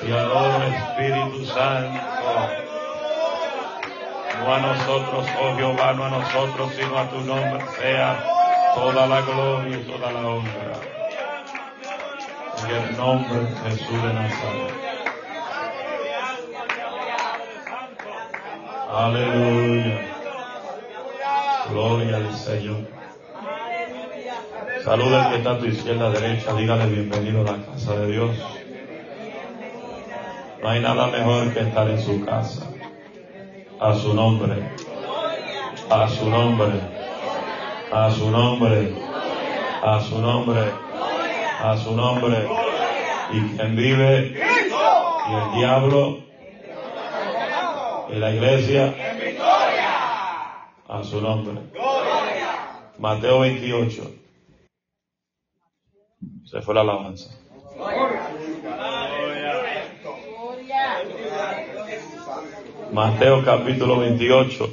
Te adoro, Espíritu Santo. No a nosotros, oh Jehová, no a nosotros, sino a tu nombre sea toda la gloria y toda la honra. En el nombre de Jesús de Nazaret. Aleluya. Gloria al Señor. Saluda al que está a tu izquierda derecha, dígale bienvenido a la casa de Dios. No hay nada mejor que estar en su casa. A su nombre. A su nombre. A su nombre. A su nombre. A su nombre. Y quien vive y el diablo y la iglesia a su nombre. Mateo 28. Se fue la alabanza. Mateo capítulo 28.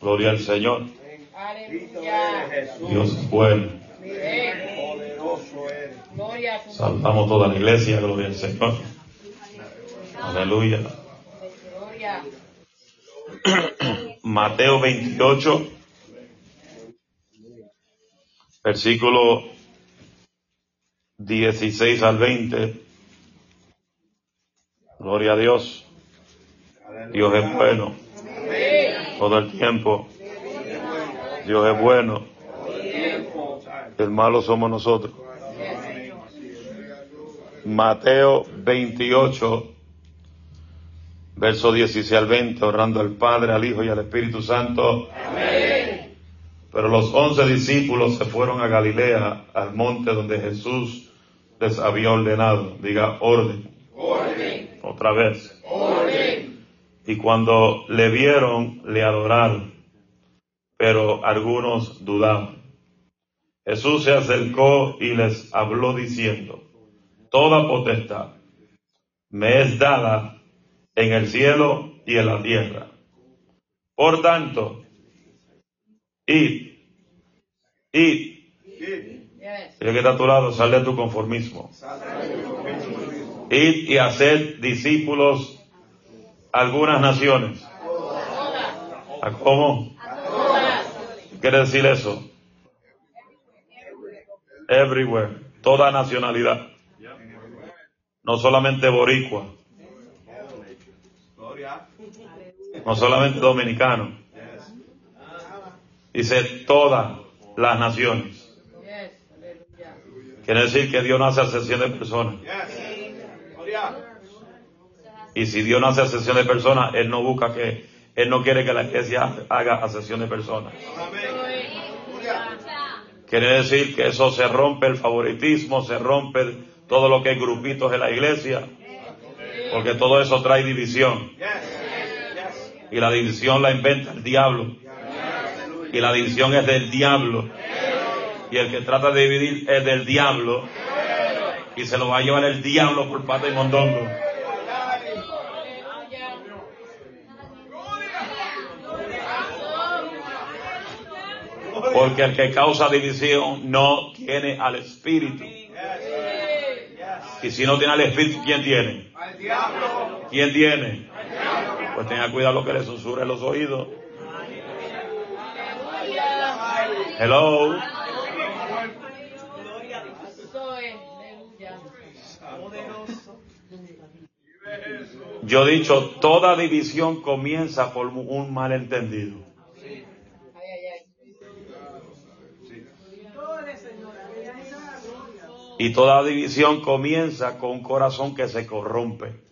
Gloria al Señor. Dios es bueno. Saltamos toda la iglesia. Gloria al Señor. Aleluya. Mateo 28, versículo 16 al 20. Gloria a Dios. Dios es bueno. Todo el tiempo. Dios es bueno. El malo somos nosotros. Mateo 28, verso 16 al 20, orando al Padre, al Hijo y al Espíritu Santo. Pero los once discípulos se fueron a Galilea, al monte donde Jesús les había ordenado. Diga orden. Orden. Otra vez. Orden. Y cuando le vieron, le adoraron. Pero algunos dudaban. Jesús se acercó y les habló diciendo, Toda potestad me es dada en el cielo y en la tierra. Por tanto, id, id. El que está a tu lado, sale de tu conformismo. Id y haced discípulos algunas naciones. ¿A cómo? ¿Qué quiere decir eso? Everywhere. Toda nacionalidad. No solamente boricua. No solamente dominicano. Dice todas las naciones. Quiere decir que Dios no hace asesión de personas. Y si Dios no hace asesión de personas, Él no busca que, Él no quiere que la iglesia haga asesión de personas. Quiere decir que eso se rompe el favoritismo, se rompe todo lo que es grupitos en la iglesia, porque todo eso trae división. Y la división la inventa el diablo. Y la división es del diablo. Y el que trata de dividir es del diablo. Y se lo va a llevar el diablo por parte de mondongo. Porque el que causa división no tiene al Espíritu. Y si no tiene al Espíritu, ¿quién tiene? ¿Quién tiene? Pues tenga cuidado lo que le susurre los oídos. Hello. Yo he dicho, toda división comienza por un malentendido. Y toda división comienza con un corazón que se corrompe.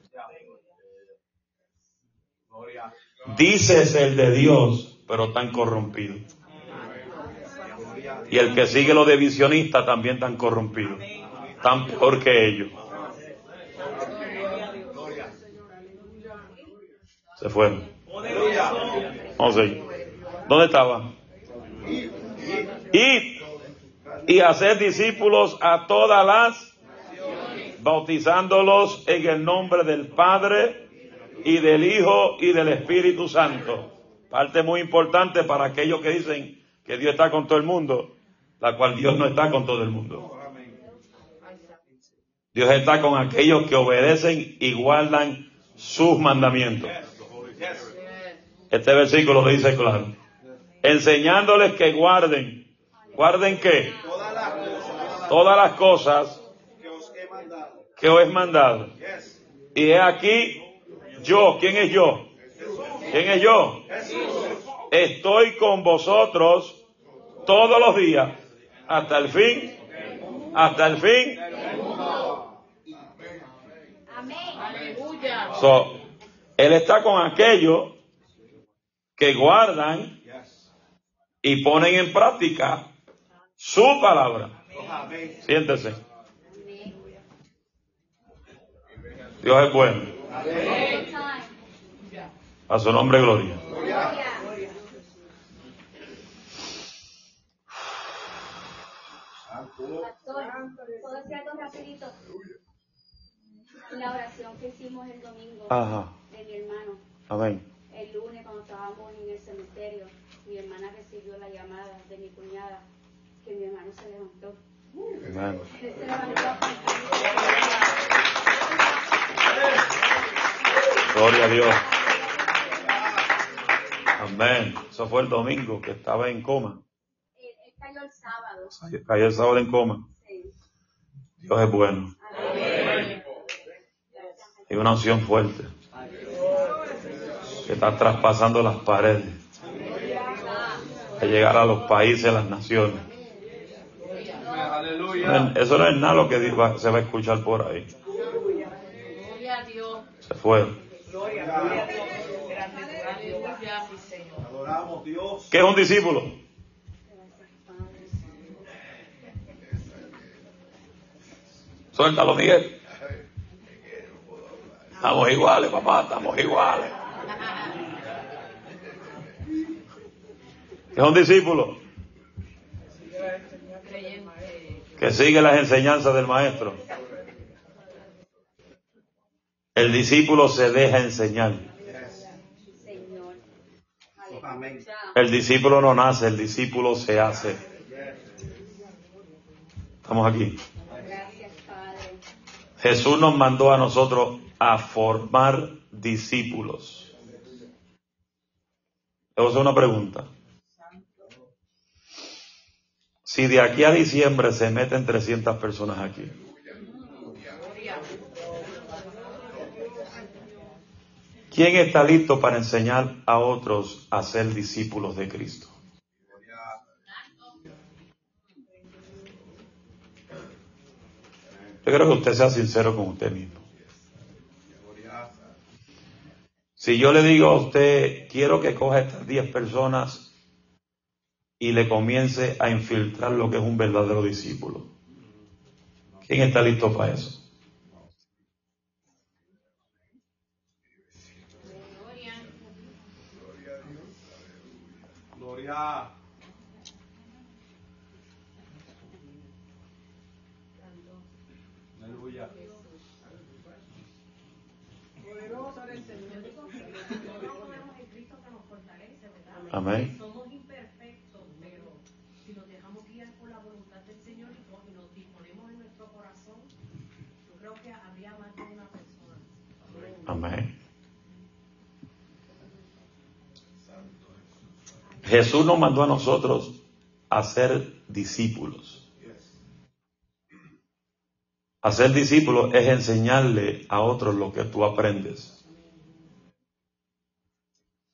Dices el de Dios, pero tan corrompido. Y el que sigue los divisionistas también tan corrompido. Tan peor que ellos. Se fueron. ¿Dónde estaba? Y, y hacer discípulos a todas las, bautizándolos en el nombre del Padre y del Hijo y del Espíritu Santo. Parte muy importante para aquellos que dicen que Dios está con todo el mundo, la cual Dios no está con todo el mundo. Dios está con aquellos que obedecen y guardan sus mandamientos. Este versículo lo dice claro. Enseñándoles que guarden. ¿Guarden qué? Todas las cosas que os he mandado. Y he aquí yo. ¿Quién es yo? ¿Quién es yo? Estoy con vosotros todos los días hasta el fin. Hasta el fin So, él está con aquellos que guardan y ponen en práctica su palabra. Siéntese. Dios es bueno. A su nombre, gloria. la oración que hicimos el domingo Ajá. de mi hermano. Amén. El lunes cuando estábamos en el cementerio, mi hermana recibió la llamada de mi cuñada que mi hermano se levantó. Se levantó. Gloria a Dios. Amén. Eso fue el domingo que estaba en coma. Él, él cayó el sábado. Cayó el sábado en coma. Sí. Dios es bueno. Amén. Y una unción fuerte que está traspasando las paredes a llegar a los países, las naciones. Eso no es nada lo que va- se va a escuchar por ahí. Gloria a Dios. Se fue. ¿Qué es un discípulo? Suéltalo, Miguel. Estamos iguales, papá, estamos iguales. ¿Qué es un discípulo? Que sigue las enseñanzas del maestro. El discípulo se deja enseñar. El discípulo no nace, el discípulo se hace. Estamos aquí. Jesús nos mandó a nosotros a formar discípulos. Le voy a hacer una pregunta. Si de aquí a diciembre se meten 300 personas aquí, ¿quién está listo para enseñar a otros a ser discípulos de Cristo? Yo creo que usted sea sincero con usted mismo. Si yo le digo a usted, quiero que coja estas 10 personas y le comience a infiltrar lo que es un verdadero discípulo, ¿quién está listo para eso? Gloria. Aleluya. Amén. Somos imperfectos, pero si nos dejamos guiar por la voluntad del Señor y po- y nos disponemos en nuestro corazón, yo creo que habría más de una persona. Amén. Jesús nos mandó a nosotros a ser discípulos. Hacer discípulos es enseñarle a otros lo que tú aprendes.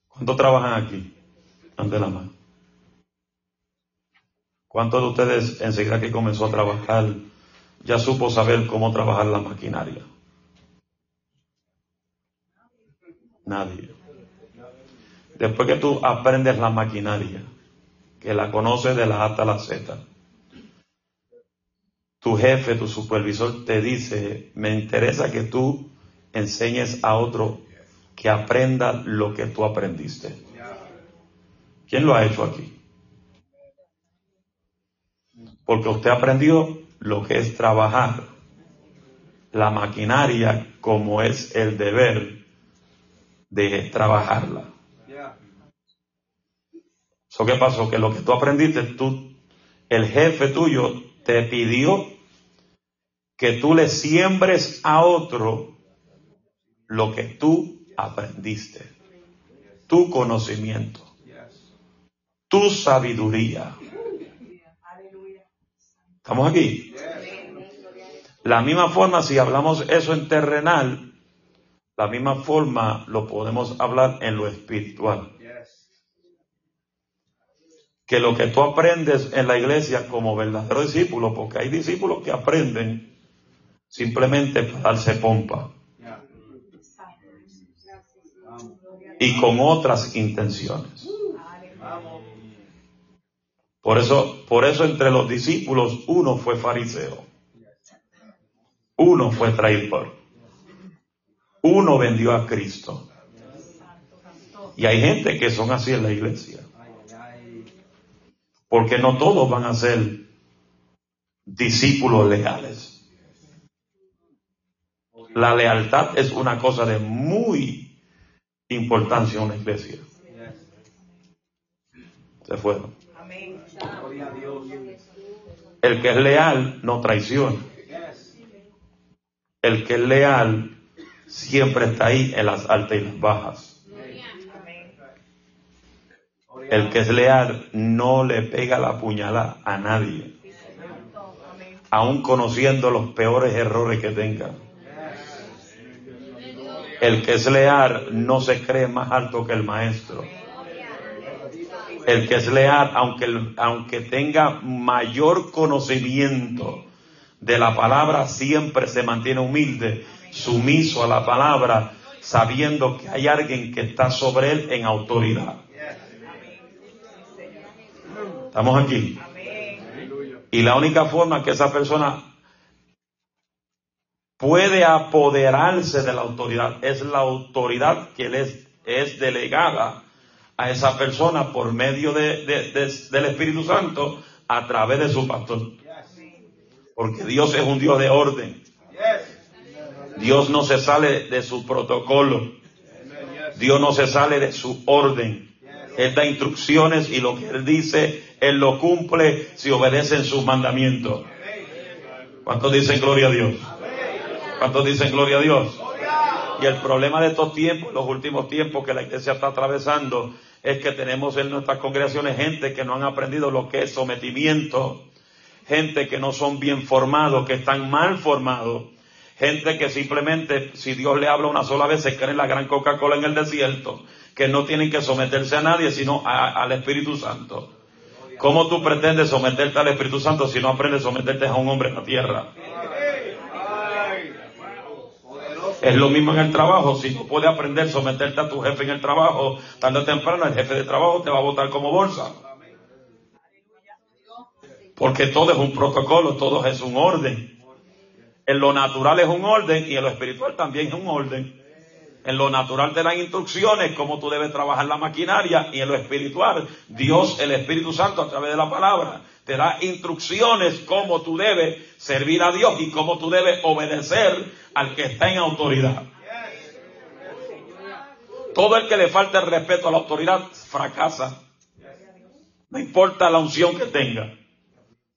¿Cuántos trabajan aquí? Ante la mano. ¿Cuántos de ustedes enseguida que comenzó a trabajar ya supo saber cómo trabajar la maquinaria? Nadie. Después que tú aprendes la maquinaria, que la conoces de la A hasta la Z, tu jefe, tu supervisor te dice, me interesa que tú enseñes a otro que aprenda lo que tú aprendiste. ¿Quién lo ha hecho aquí? Porque usted aprendió lo que es trabajar la maquinaria como es el deber de trabajarla. ¿Eso qué pasó? Que lo que tú aprendiste, tú, el jefe tuyo te pidió que tú le siembres a otro lo que tú aprendiste, tu conocimiento, tu sabiduría. ¿Estamos aquí? La misma forma, si hablamos eso en terrenal, la misma forma lo podemos hablar en lo espiritual. Que lo que tú aprendes en la iglesia como verdadero discípulo, porque hay discípulos que aprenden simplemente para darse pompa y con otras intenciones. Por eso, por eso entre los discípulos uno fue fariseo. Uno fue traidor. Uno vendió a Cristo. Y hay gente que son así en la iglesia. Porque no todos van a ser discípulos leales. La lealtad es una cosa de muy importancia en una iglesia. Se fueron. El que es leal no traiciona. El que es leal siempre está ahí en las altas y las bajas. El que es leal no le pega la puñalada a nadie, aun conociendo los peores errores que tenga. El que es leal no se cree más alto que el maestro. El que es leal, aunque, aunque tenga mayor conocimiento, de la palabra siempre se mantiene humilde, sumiso a la palabra, sabiendo que hay alguien que está sobre él en autoridad. ¿Estamos aquí? Y la única forma que esa persona puede apoderarse de la autoridad es la autoridad que le es, es delegada a esa persona por medio de, del Espíritu Santo a través de su pastor. Porque Dios es un Dios de orden. Dios no se sale de su protocolo. Dios no se sale de su orden. Él da instrucciones y lo que Él dice, Él lo cumple si obedecen sus mandamientos. ¿Cuántos dicen gloria a Dios? ¿Cuántos dicen gloria a Dios? Y el problema de estos tiempos, los últimos tiempos que la iglesia está atravesando, es que tenemos en nuestras congregaciones gente que no han aprendido lo que es sometimiento, gente que no son bien formados, que están mal formados, gente que simplemente, si Dios le habla una sola vez, se creen la gran Coca-Cola en el desierto, que no tienen que someterse a nadie, sino al Espíritu Santo. ¿Cómo tú pretendes someterte al Espíritu Santo si no aprendes a someterte a un hombre en la tierra? Es lo mismo en el trabajo. Si tú puedes aprender a someterte a tu jefe en el trabajo, tarde o temprano el jefe de trabajo te va a votar como bolsa. Porque todo es un protocolo, todo es un orden. En lo natural es un orden y en lo espiritual también es un orden. En lo natural te dan instrucciones cómo tú debes trabajar la maquinaria y en lo espiritual Dios, el Espíritu Santo a través de la palabra, te da instrucciones cómo tú debes servir a Dios y cómo tú debes obedecer al que está en autoridad. Todo el que le falta el respeto a la autoridad fracasa. No importa la unción que tenga.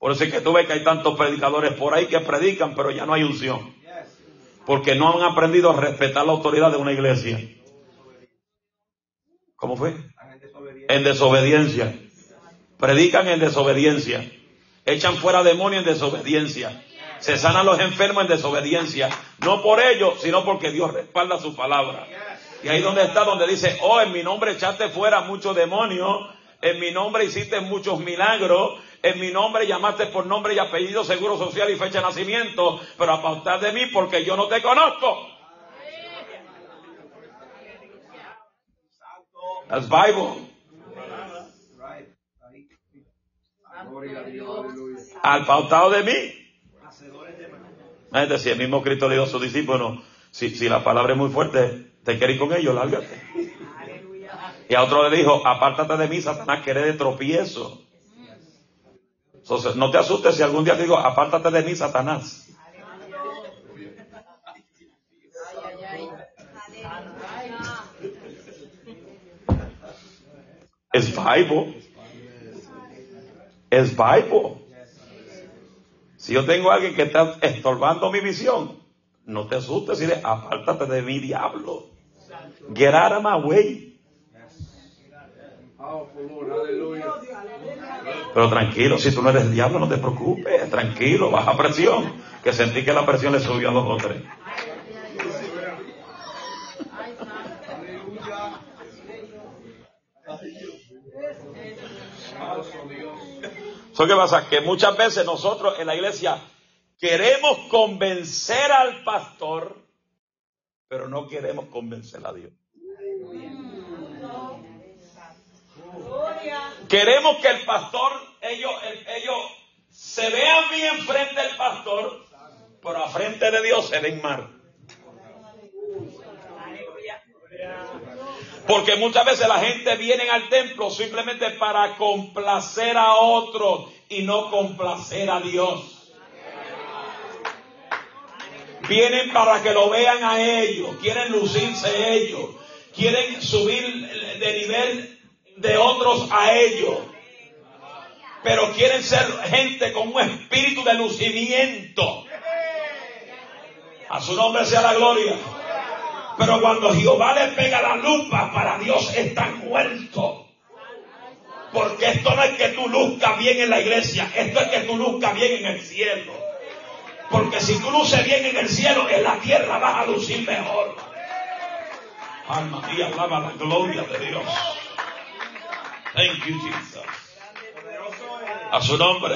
Por eso es que tú ves que hay tantos predicadores por ahí que predican, pero ya no hay unción. Porque no han aprendido a respetar la autoridad de una iglesia. ¿Cómo fue? En desobediencia. Predican en desobediencia. Echan fuera demonios en desobediencia. Se sanan los enfermos en desobediencia. No por ellos, sino porque Dios respalda su palabra. Y ahí donde está, donde dice, oh, en mi nombre echaste fuera muchos demonios, en mi nombre hiciste muchos milagros, en mi nombre llamaste por nombre y apellido, seguro social y fecha de nacimiento, pero apartad de mí porque yo no te conozco. That's Bible. Al pautado de mí. Es decir, el mismo Cristo le dijo a sus discípulos, si, si la palabra es muy fuerte, ¿Te quieres con ellos? Lárgate. Y a otro le dijo, apártate de mí, Satanás, que eres de tropiezo. Entonces, no te asustes si algún día te digo, apártate de mí, Satanás. Es Bible. Es Bible. Si yo tengo a alguien que está estorbando mi visión, no te asustes y dile, apártate de mi diablo. Get out of my way. Pero tranquilo, si tú no eres el diablo, no te preocupes. Tranquilo, baja presión. Que sentí que la presión le subió a dos o tres. ¿So qué pasa? Que muchas veces nosotros en la iglesia queremos convencer al pastor, pero no queremos convencer a Dios. Queremos que el pastor, ellos, ellos se vean bien frente al pastor, pero a frente de Dios se ven mal. Porque muchas veces la gente viene al templo simplemente para complacer a otros y no complacer a Dios. Vienen para que lo vean a ellos, quieren lucirse ellos, quieren subir de nivel de otros a ellos. Pero quieren ser gente con un espíritu de lucimiento. A su nombre sea la gloria. Pero cuando Jehová le pega la lupa, para Dios está muerto. Porque esto no es que tú luzcas bien en la iglesia, esto es que tú luzcas bien en el cielo. Porque si tú luces bien en el cielo, en la tierra vas a lucir mejor. Alma mía, alaba la gloria de Dios. Thank you, Jesus. A su nombre.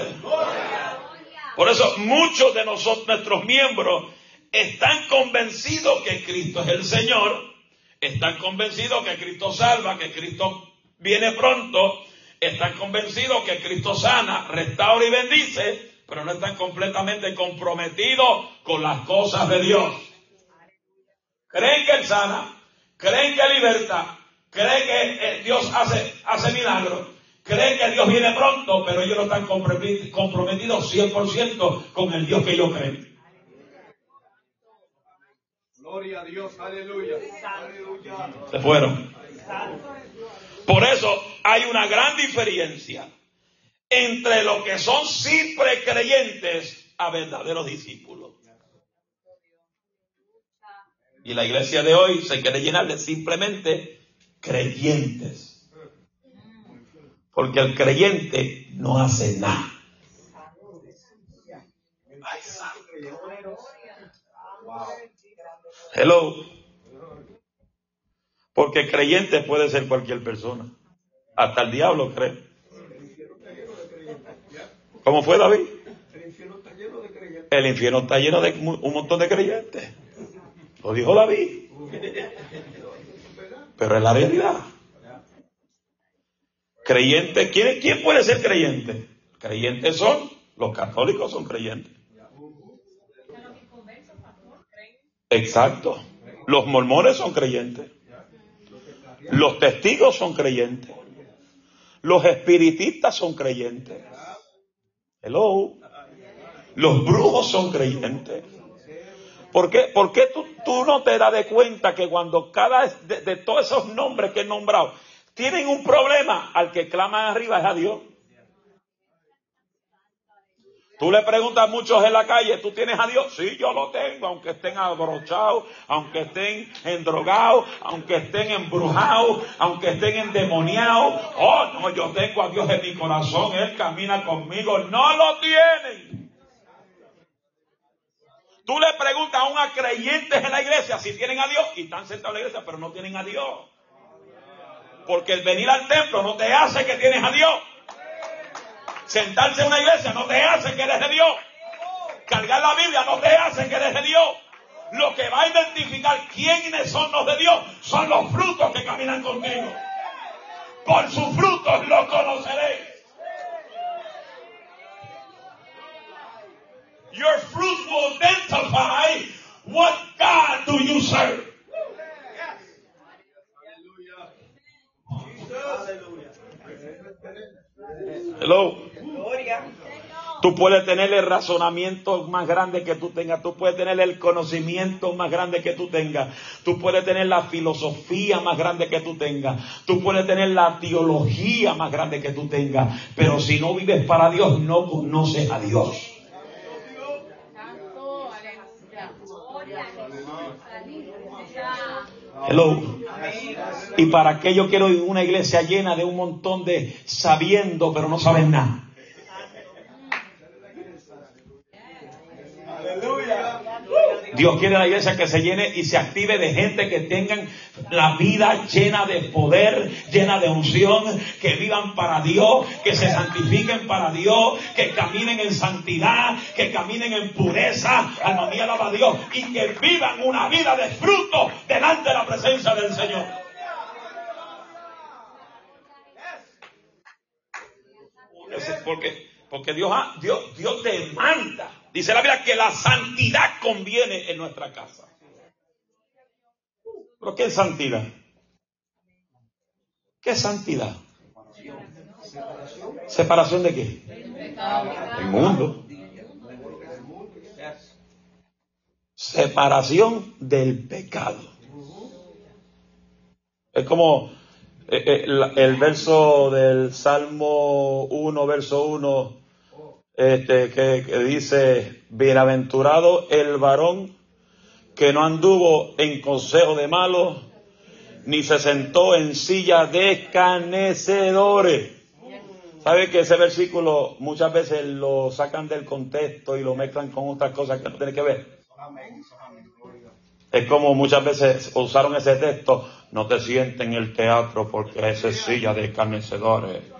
Por eso muchos de nosotros, nuestros miembros, están convencidos que Cristo es el Señor, están convencidos que Cristo salva, que Cristo viene pronto, están convencidos que Cristo sana, restaura y bendice, pero no están completamente comprometidos con las cosas de Dios. Creen que Él sana, creen que liberta, creen que Dios hace, hace milagros, creen que Dios viene pronto, pero ellos no están comprometidos 100% con el Dios que ellos creen. Gloria a Dios, aleluya. Se fueron. Por eso hay una gran diferencia entre lo que son simples creyentes a verdaderos discípulos. Y la iglesia de hoy se quiere llenar de simplemente creyentes. Porque el creyente no hace nada. Hello. Porque creyente puede ser cualquier persona. Hasta el diablo cree. ¿Cómo fue David? El infierno está lleno de un montón de creyentes. Lo dijo David. Pero es la realidad. Creyente, ¿quién, ¿quién puede ser creyente? Creyentes son, los católicos son creyentes. Exacto. Los mormones son creyentes. Los testigos son creyentes. Los espiritistas son creyentes. Hello. Los brujos son creyentes. ¿Por qué, por qué tú, tú, no te das de cuenta que cuando cada de, de todos esos nombres que he nombrado tienen un problema, al que claman arriba es a Dios? Tú le preguntas a muchos en la calle, ¿tú tienes a Dios? Sí, yo lo tengo, aunque estén abrochados, aunque estén endrogados, aunque estén embrujados, aunque estén endemoniados. Oh, no, yo tengo a Dios en mi corazón, Él camina conmigo. No lo tienen. Tú le preguntas a una creyentes en la iglesia si tienen a Dios y están sentados en la iglesia, pero no tienen a Dios. Porque el venir al templo no te hace que tienes a Dios. Sentarse en una iglesia no te hace que eres de Dios. Cargar la Biblia no te hace que eres de Dios. Lo que va a identificar quiénes son los de Dios son los frutos que caminan conmigo. Por sus frutos lo conoceréis. Your fruit will identify what God do you serve. Hello. Tú puedes tener el razonamiento más grande que tú tengas, tú puedes tener el conocimiento más grande que tú tengas, tú puedes tener la filosofía más grande que tú tengas, tú puedes tener la teología más grande que tú tengas, pero si no vives para Dios, no conoces a Dios. Hello. Y para qué yo quiero una iglesia llena de un montón de sabiendo, pero no saben nada. Dios quiere la iglesia que se llene y se active de gente que tengan la vida llena de poder, llena de unción, que vivan para Dios, que se santifiquen para Dios, que caminen en santidad, que caminen en pureza, alma mía alaba a Dios, y que vivan una vida de fruto delante de la presencia del Señor. Porque, porque Dios, Dios, Dios demanda, dice la Biblia, que la santidad conviene en nuestra casa. ¿Pero qué es santidad? ¿Qué es santidad? ¿Separación de qué? El mundo. Separación del pecado. Es como eh, eh, el verso del Salmo 1, verso 1, este, que, dice, bienaventurado el varón que no anduvo en consejo de malos, ni se sentó en silla de escarnecedores. ¿Sabe que ese versículo muchas veces lo sacan del contexto y lo mezclan con otras cosas que no tienen que ver? Es como muchas veces usaron ese texto, no te sientes en el teatro porque esa es silla de escarnecedores.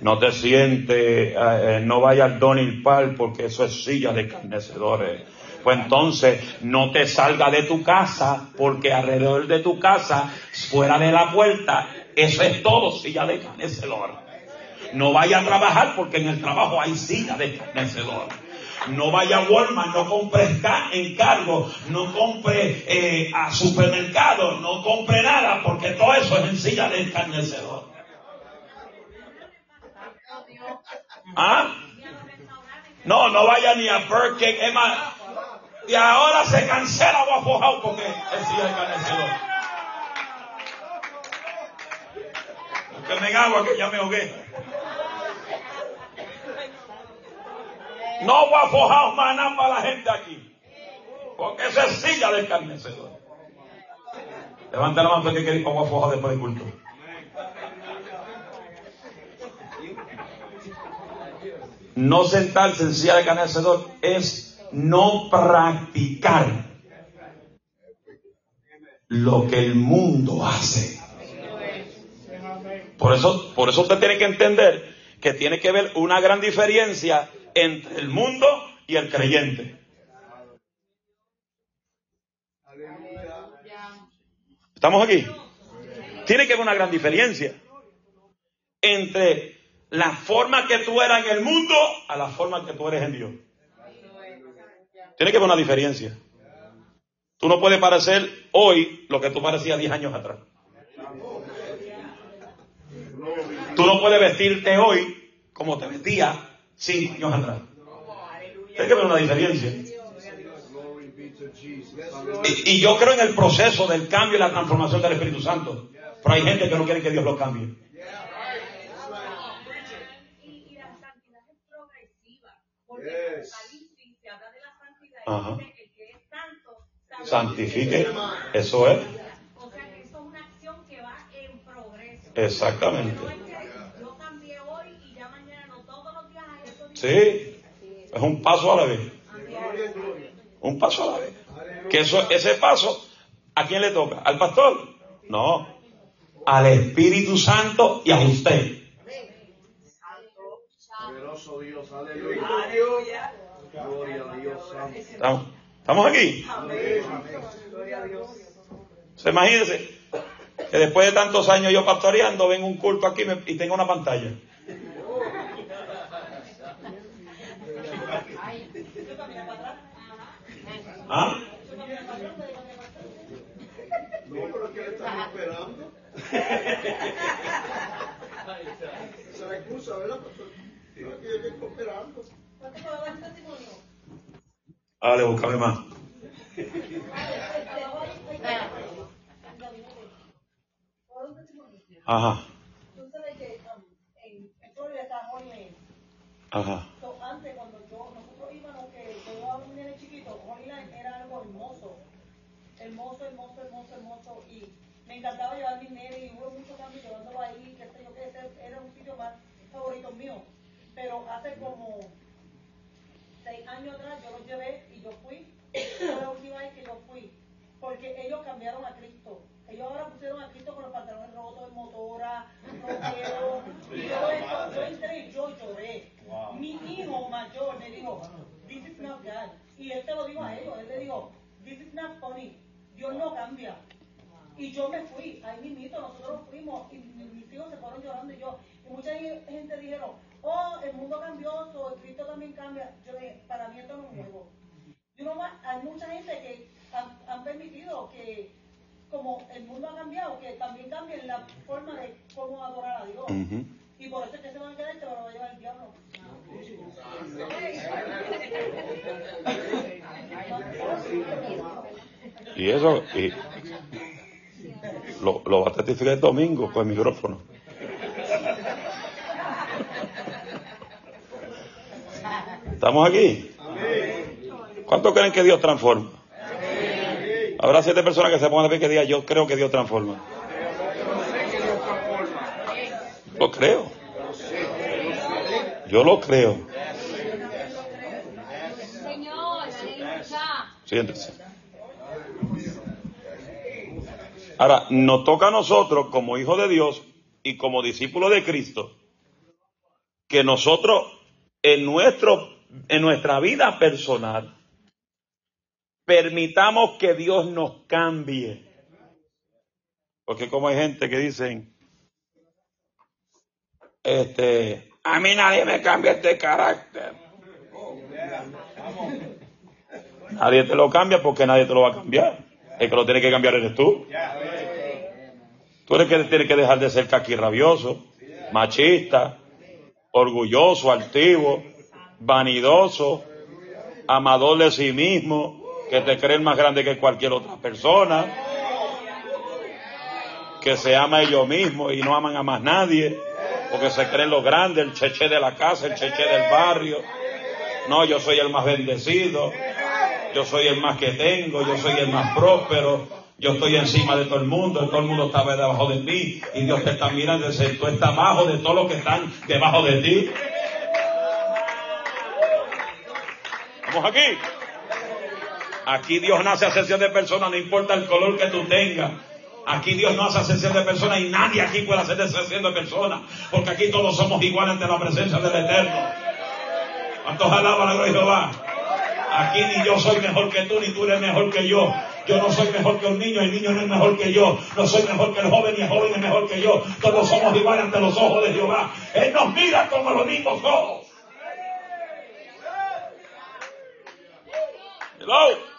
No te sientes, eh, eh, no vayas al Donny Park porque eso es silla de escarnecedores. Pues entonces no te salga de tu casa porque alrededor de tu casa, fuera de la puerta, eso es todo silla de escarnecedores. No vaya a trabajar porque en el trabajo hay silla de escarnecedor. No vaya a Walmart, no compre ca- encargo, no compre eh, a supermercado, no compre nada porque todo eso es en silla de escarnecedor. ¿Ah? No, no vaya ni a Burger. Es más, y ahora se cancela Waffle porque es silla de escarnecedor. Busquen agua que ya me ahogué. No Waffle maná para la gente aquí. Porque esa es silla del carnecedor. Levanta la mano el que quiere ir para Waffle después del culto. No sentarse en silla de carnecedor es no practicar lo que el mundo hace. Por eso, por eso usted tiene que entender que tiene que ver una gran diferencia entre el mundo y el creyente. ¿Estamos aquí? Tiene que haber una gran diferencia entre la forma que tú eras en el mundo a la forma que tú eres en Dios. Tiene que haber una diferencia. Tú no puedes parecer hoy lo que tú parecías 10 años atrás. Tú no puedes vestirte hoy como te vestías 5 años atrás. Tiene que haber una diferencia. Y, y yo creo en el proceso del cambio y la transformación del Espíritu Santo. Pero hay gente que no quiere que Dios lo cambie. Y, y la santidad es progresiva. Porque en Yes. Apocalipsis se habla de la santidad Ajá. y dice el que es santo, Santifique. Eso es. Exactamente. Sí. Es un paso a la vez. Un paso a la vez. Que eso, ese paso, ¿a quién le toca? ¿Al pastor? No. Al Espíritu Santo y a usted. Poderoso Dios, aleluya. Gloria a Dios santo. ¿Estamos, estamos aquí? Se imagínense que después de tantos años yo pastoreando, vengo un culto aquí y tengo una pantalla. ¿Ah? No, pero que le estamos esperando. excusa, ¿verdad, pastor? Cooperando. ¿Cuánto puedo testimonio? Búscame más. Ajá, Tú sabes que um, en, en Florida está Holy Land. ajá. So, antes, cuando yo, nosotros íbamos, que yo iba a un nene chiquito, Holy Land era algo hermoso. Hermoso, hermoso, hermoso, hermoso. Y me encantaba llevar mi nene y hubo mucho cambio llevándolo ahí, qué sé yo, que ese era un sitio más favorito mío. Pero hace como seis años atrás yo los llevé y yo fui. Fue la última vez que yo fui. Porque ellos cambiaron a Cristo. Ellos ahora pusieron a Cristo con los pantalones rotos, motora, rockero. Y todo esto. Yo entré y yo lloré. Mi hijo mayor me dijo, this is not God. Y él te lo dijo a ellos. Él le dijo, this is not funny. Dios no cambia. Y yo me fui, ahí mismito, nosotros fuimos y mi- mis hijos se fueron llorando y yo. Y mucha gente dijeron, oh, el mundo cambió, so, el Cristo también cambia. Yo dije, para mí esto no es un juego. Y uno más, hay mucha gente que han, han permitido que, como el mundo ha cambiado, que también cambien la forma de cómo adorar a Dios. Ujú. Y por eso es que se van a quedar y se van a llevar el diablo. Y eso, y lo, el domingo con el micrófono. ¿Estamos aquí? ¿Cuántos creen que Dios transforma? Habrá siete personas que se pongan a ver que digan, yo creo que Dios transforma. Lo creo. Yo lo creo. Siéntese. Ahora, nos toca a nosotros, como hijos de Dios y como discípulos de Cristo, que nosotros en, nuestro, en nuestra vida personal permitamos que Dios nos cambie. Porque como hay gente que dicen, este, a mí nadie me cambia este carácter. Nadie te lo cambia porque nadie te lo va a cambiar. El que lo tiene que cambiar eres tú. Tú eres que tiene que dejar de ser caquirrabioso, machista, orgulloso, altivo, vanidoso, amador de sí mismo, que te creen más grande que cualquier otra persona, que se ama a ellos mismos y no aman a más nadie, porque se creen los grandes, el cheche de la casa, el cheche del barrio. No, yo soy el más bendecido, yo soy el más que tengo, yo soy el más próspero, yo estoy encima de todo el mundo, todo el mundo está debajo de mí y Dios te está mirando y dice, tú estás abajo de todos los que están debajo de ti. ¿Estamos aquí? Aquí Dios no hace ascensión de personas, no importa el color que tú tengas. Aquí Dios no hace ascensión de personas y nadie aquí puede hacer ascensión de personas, porque aquí todos somos iguales ante la presencia del Eterno. ¿Cuántos alaban de Jehová? Aquí ni yo soy mejor que tú, ni tú eres mejor que yo. Yo no soy mejor que un niño, el niño no es mejor que yo. No soy mejor que el joven, ni el joven es mejor que yo. Todos somos iguales ante los ojos de Jehová. Él nos mira como los mismos ojos. Hello.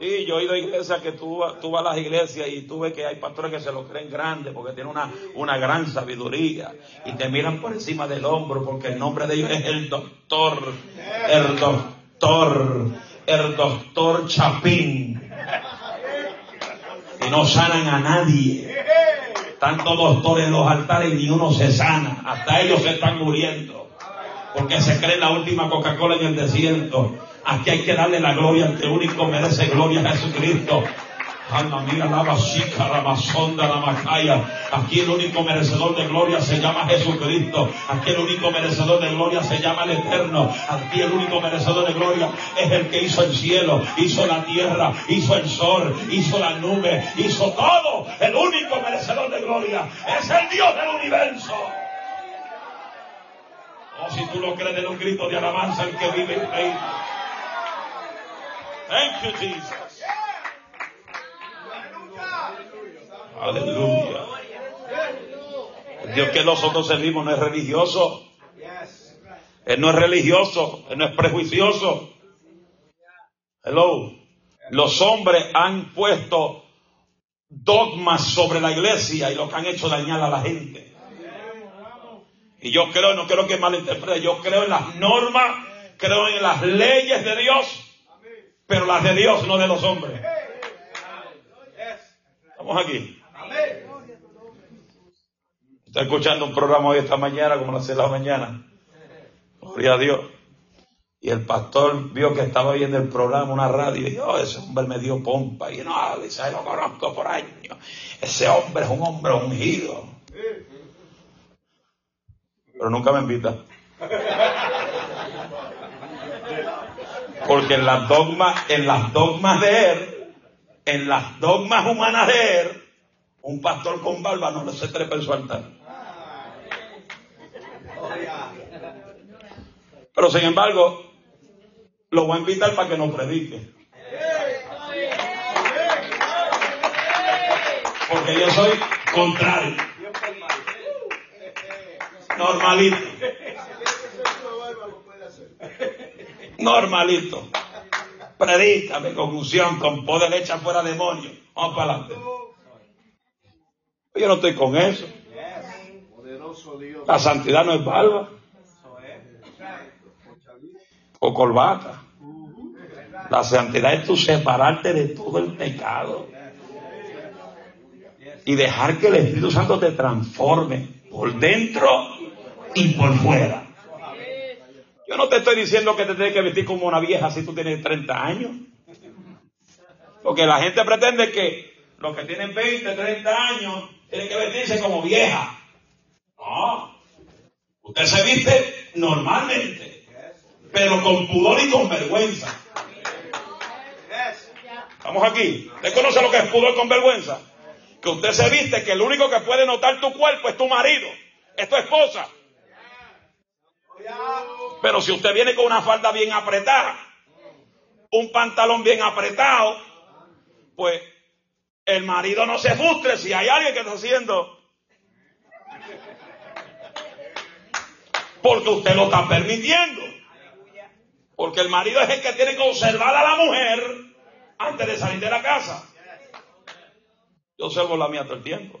Y yo he ido a iglesias que tú, tú vas a las iglesias y tú ves que hay pastores que se lo creen grandes porque tienen una, una gran sabiduría y te miran por encima del hombro porque el nombre de ellos es el doctor, el doctor, el doctor Chapín. Y no sanan a nadie. Tantos doctores en los altares y ni uno se sana. Hasta ellos se están muriendo. Porque se cree la última Coca-Cola en el desierto. Aquí hay que darle la gloria al que único merece gloria a Jesucristo. Aquí el único merecedor de gloria se llama Jesucristo. Aquí el único merecedor de gloria se llama el Eterno. Aquí el único merecedor de gloria es el que hizo el cielo, hizo la tierra, hizo el sol, hizo la nube, hizo todo. El único merecedor de gloria es el Dios del universo. O si tú lo crees, de un grito de alabanza el que vive reina. Thank you, Jesus. Aleluya. El Dios que nosotros servimos no es religioso. No es religioso. No es prejuicioso. Hello. Los hombres han puesto dogmas sobre la iglesia y lo que han hecho dañar a la gente. Y yo creo, no quiero que malinterprete, yo creo en las normas, creo en las leyes de Dios, pero las de Dios, no de los hombres. Estamos aquí. Está escuchando un programa hoy esta mañana, como las 6 de la mañana. Gloria a Dios. Y el pastor vio que estaba viendo el programa, una radio, y dijo, oh, ese hombre me dio pompa. Y no, dice, lo conozco por años. Ese hombre es un hombre ungido. Pero nunca me invita. Porque en las dogmas, en las dogmas de él, en las dogmas humanas de él, un pastor con barba no le se trepa en su altar. Pero sin embargo, lo voy a invitar para que nos predique. Porque yo soy contrario. Normalito. Normalito. Predícame con unción, con poder hecha fuera demonios. Vamos para adelante. Yo no estoy con eso. La santidad no es barba o corbata. La santidad es tu separarte de todo el pecado y dejar que el Espíritu Santo te transforme por dentro y por fuera. Yo no te estoy diciendo que te tienes que vestir como una vieja si tú tienes 30 años. Porque la gente pretende que los que tienen 20, 30 años tienen que vestirse como vieja. No. Usted se viste normalmente, pero con pudor y con vergüenza. Vamos aquí. ¿Usted conoce lo que es pudor con vergüenza? Que usted se viste que el único que puede notar tu cuerpo es tu marido, es tu esposa. Pero si usted viene con una falda bien apretada, un pantalón bien apretado, pues el marido no se frustre si hay alguien que está haciendo. Porque usted lo está permitiendo. Porque el marido es el que tiene que observar a la mujer antes de salir de la casa. Yo observo la mía todo el tiempo.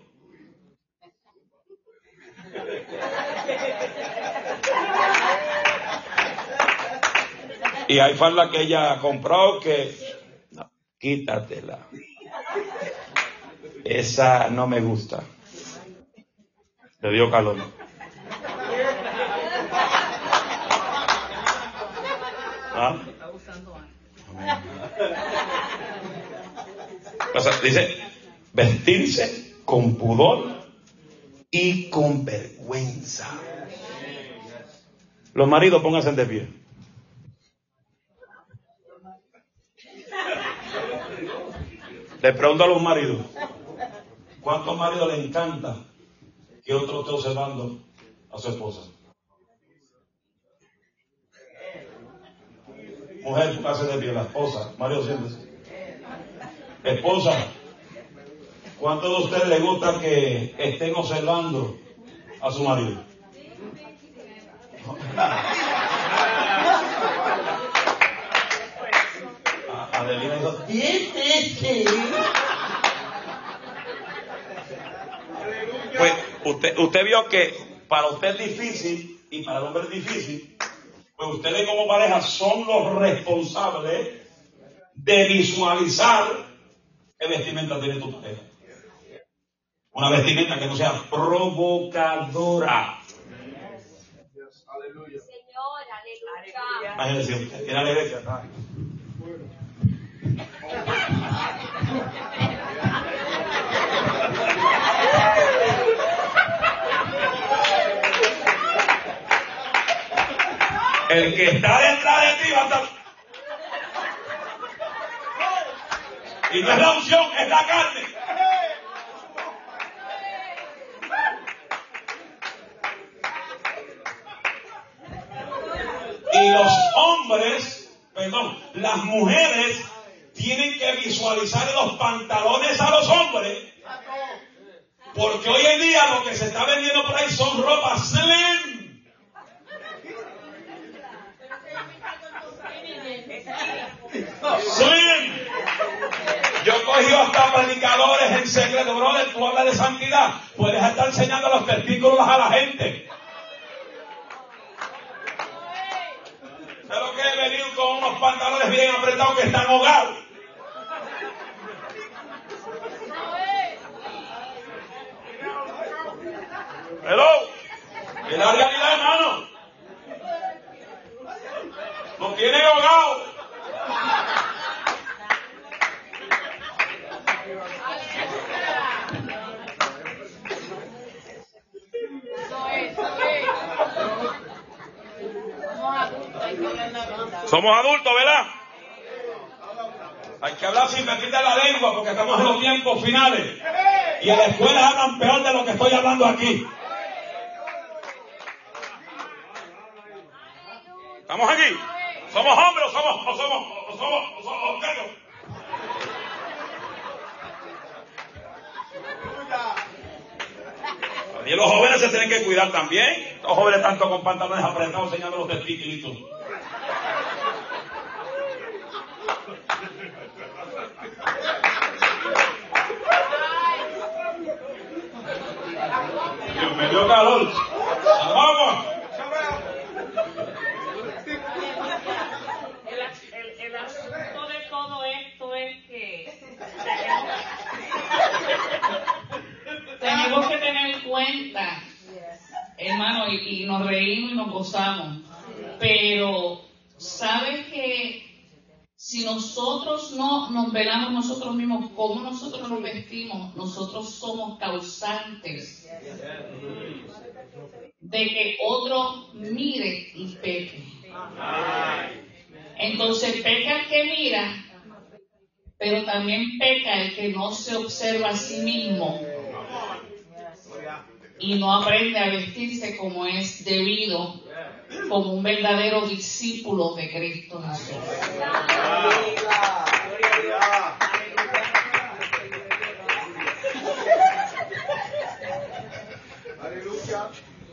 Y hay falda que ella compró que... No, quítatela. Esa no me gusta. Le dio calor. ¿Ah? dice, vestirse con pudor y con vergüenza. Los maridos pónganse de pie. Le pregunto a los maridos, ¿cuántos maridos le encanta que otro esté observando a su esposa? Mujer, póngase de pie, la esposa. Mario, siéntese. Esposa, ¿cuántos de ustedes les gusta que estén observando a su marido? Adelina dijo, Pues usted, usted vio que para usted es difícil y para el hombre es difícil, pues ustedes como pareja son los responsables de visualizar qué vestimenta tiene tu pareja. Una vestimenta que no sea provocadora. Señor, aleluya. Imagínense usted, tiene alegría. El que está detrás de ti va a estar. Y no es la unción, es la carne. Y los hombres, perdón, las mujeres que visualizar los pantalones a los hombres. Porque hoy en día lo que se está vendiendo por ahí son ropas slim. Slim. Yo cogí hasta predicadores en secreto, brother, tú hablas de santidad, puedes estar enseñando los testículos a la gente. Pero que he venido con unos pantalones bien apretados que están ahogados. Hello. Es la realidad, hermano. Lo tiene ahogado. Somos adultos, ¿verdad? Hay que hablar sin meter la lengua porque estamos en los tiempos finales. Y en la escuela hablan peor de lo que estoy hablando aquí. ¿Estamos aquí? ¿Somos hombres o somos, o somos, o somos, o somos, Y los jóvenes se tienen que cuidar también. Los jóvenes tanto con pantalones apretados enseñando los testículos. me dio calor. ¡Vamos! El, el, asunto de todo esto es que tenemos que tener en cuenta, hermano, y, y nos reímos y nos gozamos, pero ¿sabes que si nosotros no nos velamos nosotros mismos, como nosotros nos vestimos, nosotros somos causantes de que otro mire y peque. Entonces peca el que mira, pero también peca el que no se observa a sí mismo y no aprende a vestirse como es debido como un verdadero discípulo de Cristo Jesús.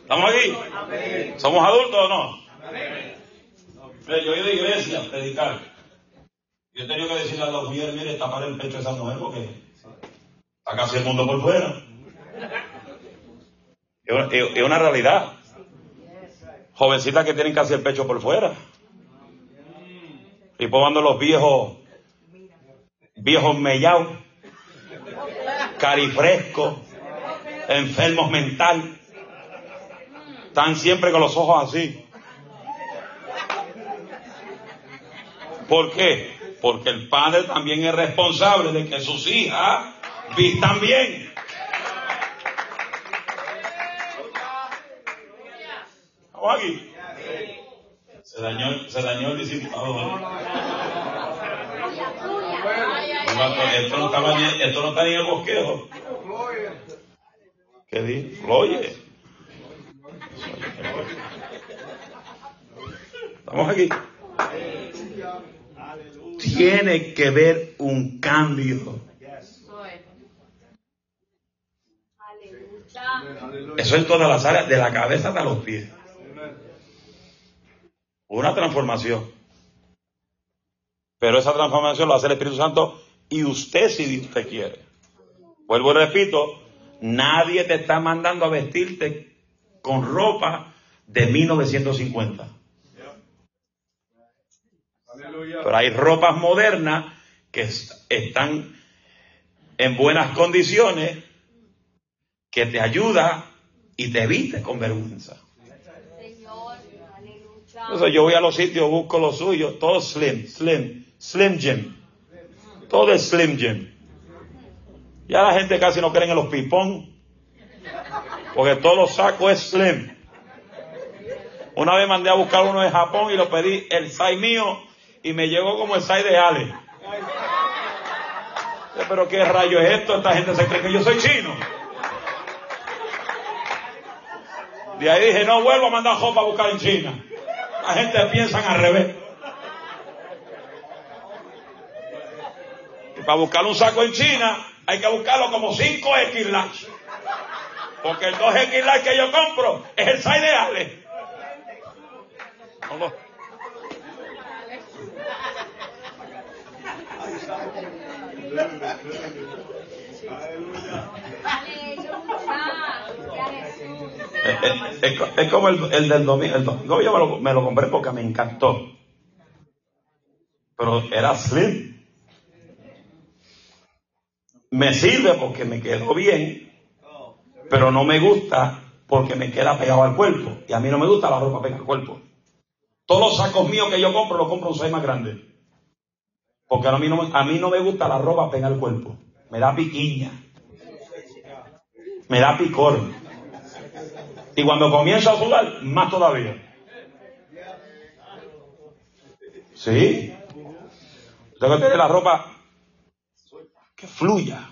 ¿Estamos aquí? ¿Somos adultos o no? Yo he ido a iglesia a predicar. Yo he tenido que decirle a los mujeres, mire, tapar el pecho a esa mujer porque está casi el mundo por fuera. Es una realidad jovencitas que tienen casi el pecho por fuera. Y probando los viejos, viejos mellados, carifrescos, enfermos mental. Están siempre con los ojos así. ¿Por qué? Porque el padre también es responsable de que sus hijas vistan bien. Aquí? Se dañó, se dañó el disipador. Esto no, estaba ni, esto no está ni en el bosquejo. ¿Qué di? Oye. Estamos aquí. Tiene que ver un cambio. Eso en todas las áreas, de la cabeza hasta los pies. Una transformación. Pero esa transformación lo hace el Espíritu Santo y usted si usted quiere. Vuelvo y repito, nadie te está mandando a vestirte con ropa de 1950. Pero hay ropas modernas que están en buenas condiciones, que te ayuda y te viste con vergüenza. Entonces yo voy a los sitios, busco lo suyo, todo slim, slim, slim gym. Todo es slim gym. Ya la gente casi no cree en los pipón, porque todo lo saco es slim. Una vez mandé a buscar uno de Japón y lo pedí el size mío y me llegó como el size de Ale. Pero qué rayo es esto, esta gente se cree que yo soy chino. De ahí dije, no vuelvo a mandar ropa a buscar en China. La gente piensa al revés. Y para buscar un saco en China hay que buscarlo como 5 X Porque el 2 X que yo compro es el size de Ale. Es, como el, del domingo. El domingo yo me lo, compré porque me encantó. pero era slim. Me sirve porque me quedó bien, pero no me gusta porque me queda pegado al cuerpo. Y a mí no me gusta la ropa pegada al cuerpo. Todos los sacos míos que yo compro los compro un size más grande. Porque a mí, no, a mí no me gusta la ropa pegada al cuerpo. Me da piquiña. Me da picor. Y cuando comienzo a sudar, más todavía. Sí. Tengo que la ropa que fluya.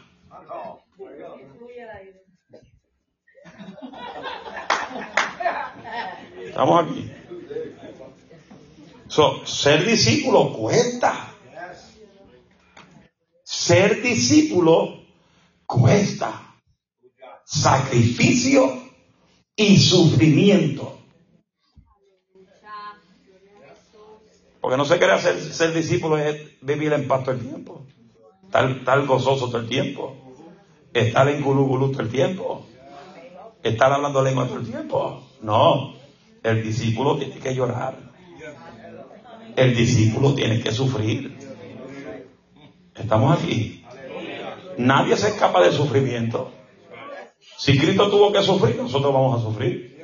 Estamos aquí. So, ser discípulo cuesta. Ser discípulo cuesta. Sacrificio y sufrimiento. Porque no se quiere hacer ser discípulo es vivir en paz todo el tiempo. Estar, gozoso todo el tiempo. Estar en gulú todo el tiempo. Estar hablando lengua todo el tiempo. No. El discípulo tiene que llorar. El discípulo tiene que sufrir. Estamos aquí. Nadie se escapa del sufrimiento. Si Cristo tuvo que sufrir, nosotros vamos a sufrir.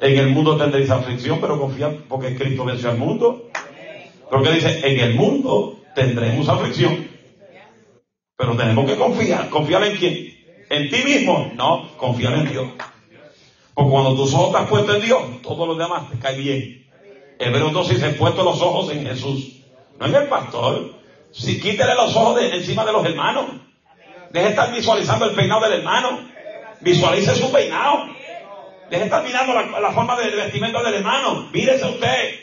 En el mundo tendréis aflicción, pero confía porque Cristo venció al mundo. Porque dice, en el mundo tendremos aflicción. Pero tenemos que confiar. ¿Confiar en quién? ¿En ti mismo? No, confiar en Dios. Porque cuando tus ojos están puestos en Dios, todo lo demás te cae bien. Hebreo 12 dice, puesto los ojos en Jesús. No en el pastor. Si quítale los ojos de encima de los hermanos. Deje de estar visualizando el peinado del hermano. Visualice su peinado. Deje de estar mirando la, forma del vestimenta del hermano. Mírese usted.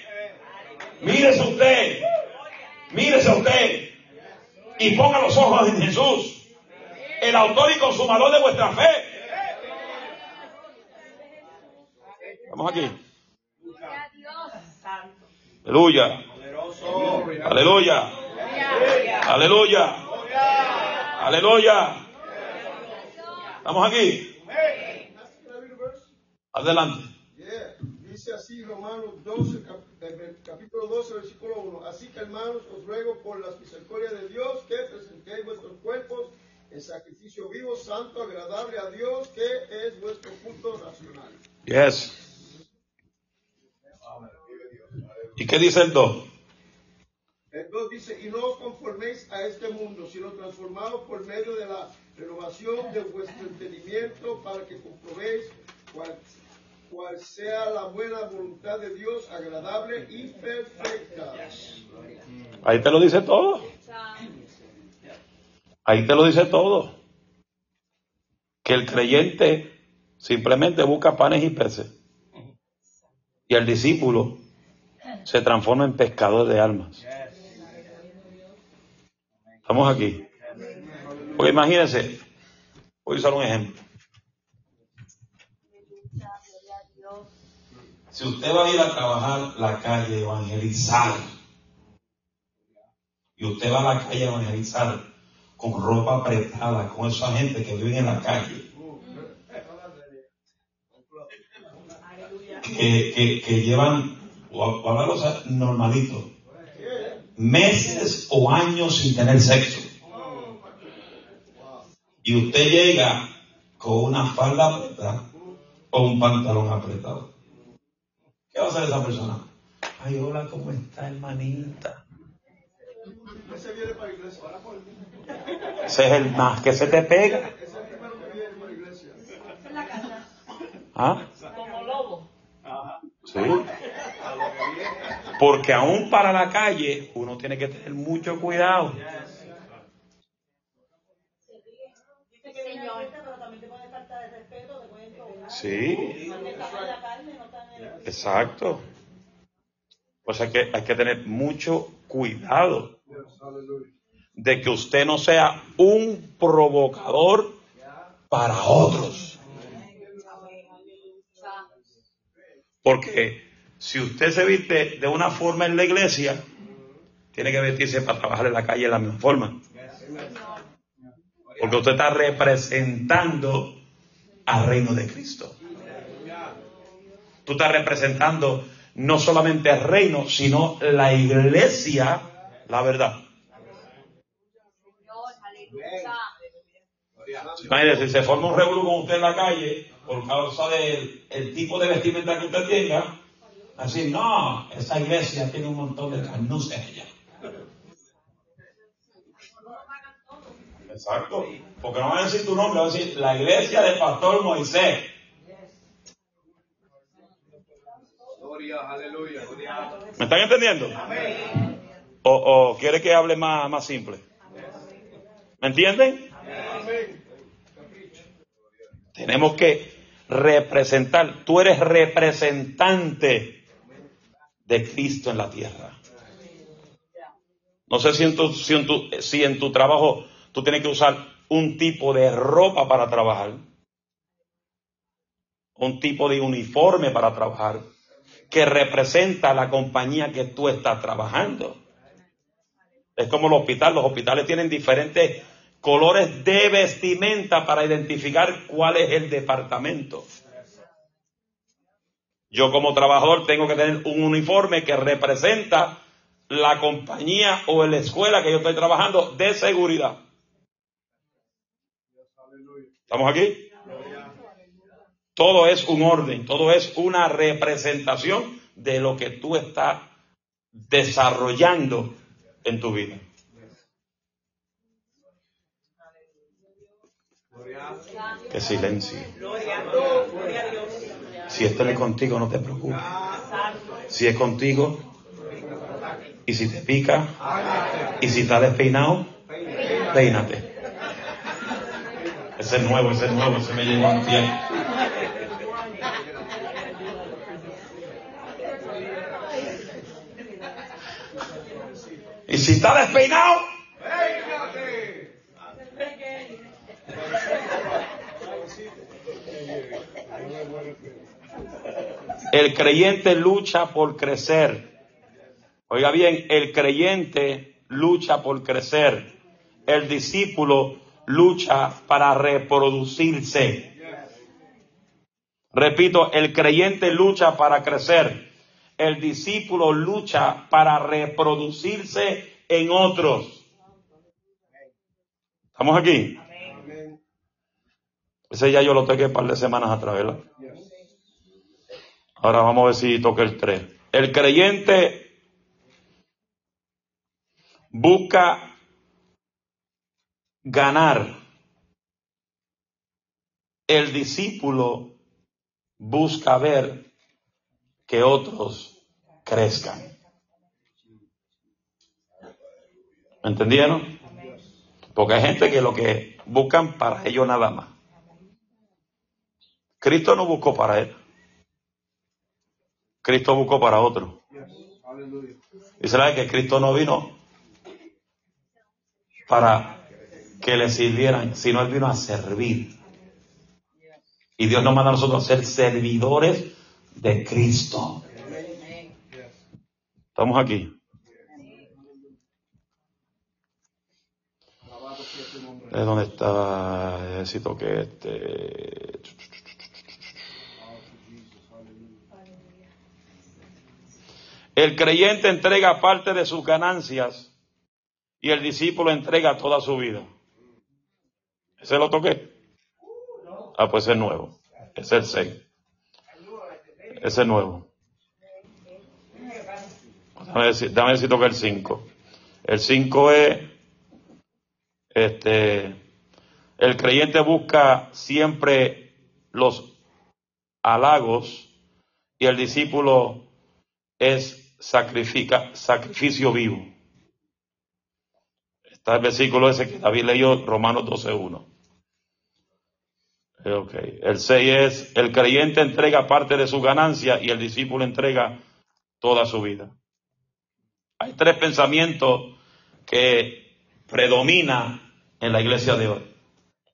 Mírese usted. Mírese usted. Y ponga los ojos en Jesús. El autor y consumador de vuestra fe. Vamos aquí. Aleluya. Aleluya. Aleluya. Aleluya. ¿Estamos aquí? Adelante. Dice así Romanos 12, capítulo 12, versículo 1. Así que hermanos, os ruego por las misericordias de Dios que presentéis vuestros cuerpos en sacrificio vivo, santo, agradable a Dios, que es vuestro culto nacional. Yes. ¿Y qué dice el 2? El 2 dice, y no os conforméis a este mundo, sino transformados por medio de la renovación de vuestro entendimiento para que comprobéis cuál, cuál sea la buena voluntad de Dios, agradable y perfecta. Ahí te lo dice todo. Ahí te lo dice todo. Que el creyente simplemente busca panes y peces. Y el discípulo se transforma en pescador de almas. Estamos aquí. Porque imagínense, voy a usar un ejemplo. Si usted va a ir a trabajar la calle, evangelizar, y usted va a la calle evangelizar con ropa apretada, con esa gente que vive en la calle, que, que llevan o hablarlo normalito, meses o años sin tener sexo. Y usted llega con una falda apretada o un pantalón apretado. ¿Qué va a hacer esa persona? Ay, hola, ¿cómo está, hermanita? Ese viene para iglesia. Ese es el más que se te pega. Ese es el primero que viene para iglesia. ¿Ah? Como lobo. Sí. Porque aún para la calle uno tiene que tener mucho cuidado. Sí. Exacto. O sea que hay que tener mucho cuidado de que usted no sea un provocador para otros. Porque si usted se viste de una forma en la iglesia, tiene que vestirse para trabajar en la calle de la misma forma. Porque usted está representando al reino de Cristo. Tú estás representando no solamente el reino, sino la iglesia la verdad. Si se forma un revuelo con usted en la calle por causa del el tipo de vestimenta que usted tenga, así, no, esa iglesia tiene un montón de carnuces allá. Exacto. Porque no van a decir tu nombre, van a decir la iglesia del pastor Moisés. Gloria, aleluya. ¿Me están entendiendo? O, o quiere que hable más, más simple. ¿Me entienden? Tenemos que representar. Tú eres representante de Cristo en la tierra. No sé si en tu, si en tu, si en tu trabajo tú tienes que usar un tipo de ropa para trabajar, un tipo de uniforme para trabajar, que representa la compañía que tú estás trabajando. Es como los hospitales, los hospitales tienen diferentes colores de vestimenta para identificar cuál es el departamento. Yo como trabajador tengo que tener un uniforme que representa la compañía o la escuela que yo estoy trabajando de seguridad. ¿Estamos aquí? Todo es un orden, todo es una representación de lo que tú estás desarrollando en tu vida. Qué silencio. Si esto no es contigo, no te preocupes. Si es contigo, y si te pica, y si está despeinado, peínate. Ese es nuevo, ese es nuevo, ese me llegó a tiempo. Y si está despeinado, el creyente lucha por crecer. Oiga bien, el creyente lucha por crecer. El discípulo lucha para reproducirse. Repito, el creyente lucha para crecer. El discípulo lucha para reproducirse en otros. ¿Estamos aquí? Ese ya yo lo toqué un par de semanas atrás, ¿verdad? Ahora vamos a ver si toca el 3. El creyente busca ganar. El discípulo busca ver que otros crezcan. ¿Me entendieron? Porque hay gente que lo que buscan para ellos nada más. Cristo no buscó para él. Cristo buscó para otro. Y será que Cristo no vino para que le sirvieran, sino él vino a servir. Y Dios nos manda a nosotros a ser servidores de Cristo. Estamos aquí. ¿De dónde está? Necesito que este. El creyente entrega parte de sus ganancias y el discípulo entrega toda su vida. ¿Ese lo toqué? Ah, pues es nuevo. Es el 6. Ese es nuevo. Dame decir, dame decir toque el 5. El 5 es, este, el creyente busca siempre los halagos y el discípulo es sacrifica, sacrificio vivo. Está el versículo ese que David leyó, Romanos 12.1. Ok. El 6 es, el creyente entrega parte de su ganancia y el discípulo entrega toda su vida. Hay tres pensamientos que predomina en la iglesia de hoy.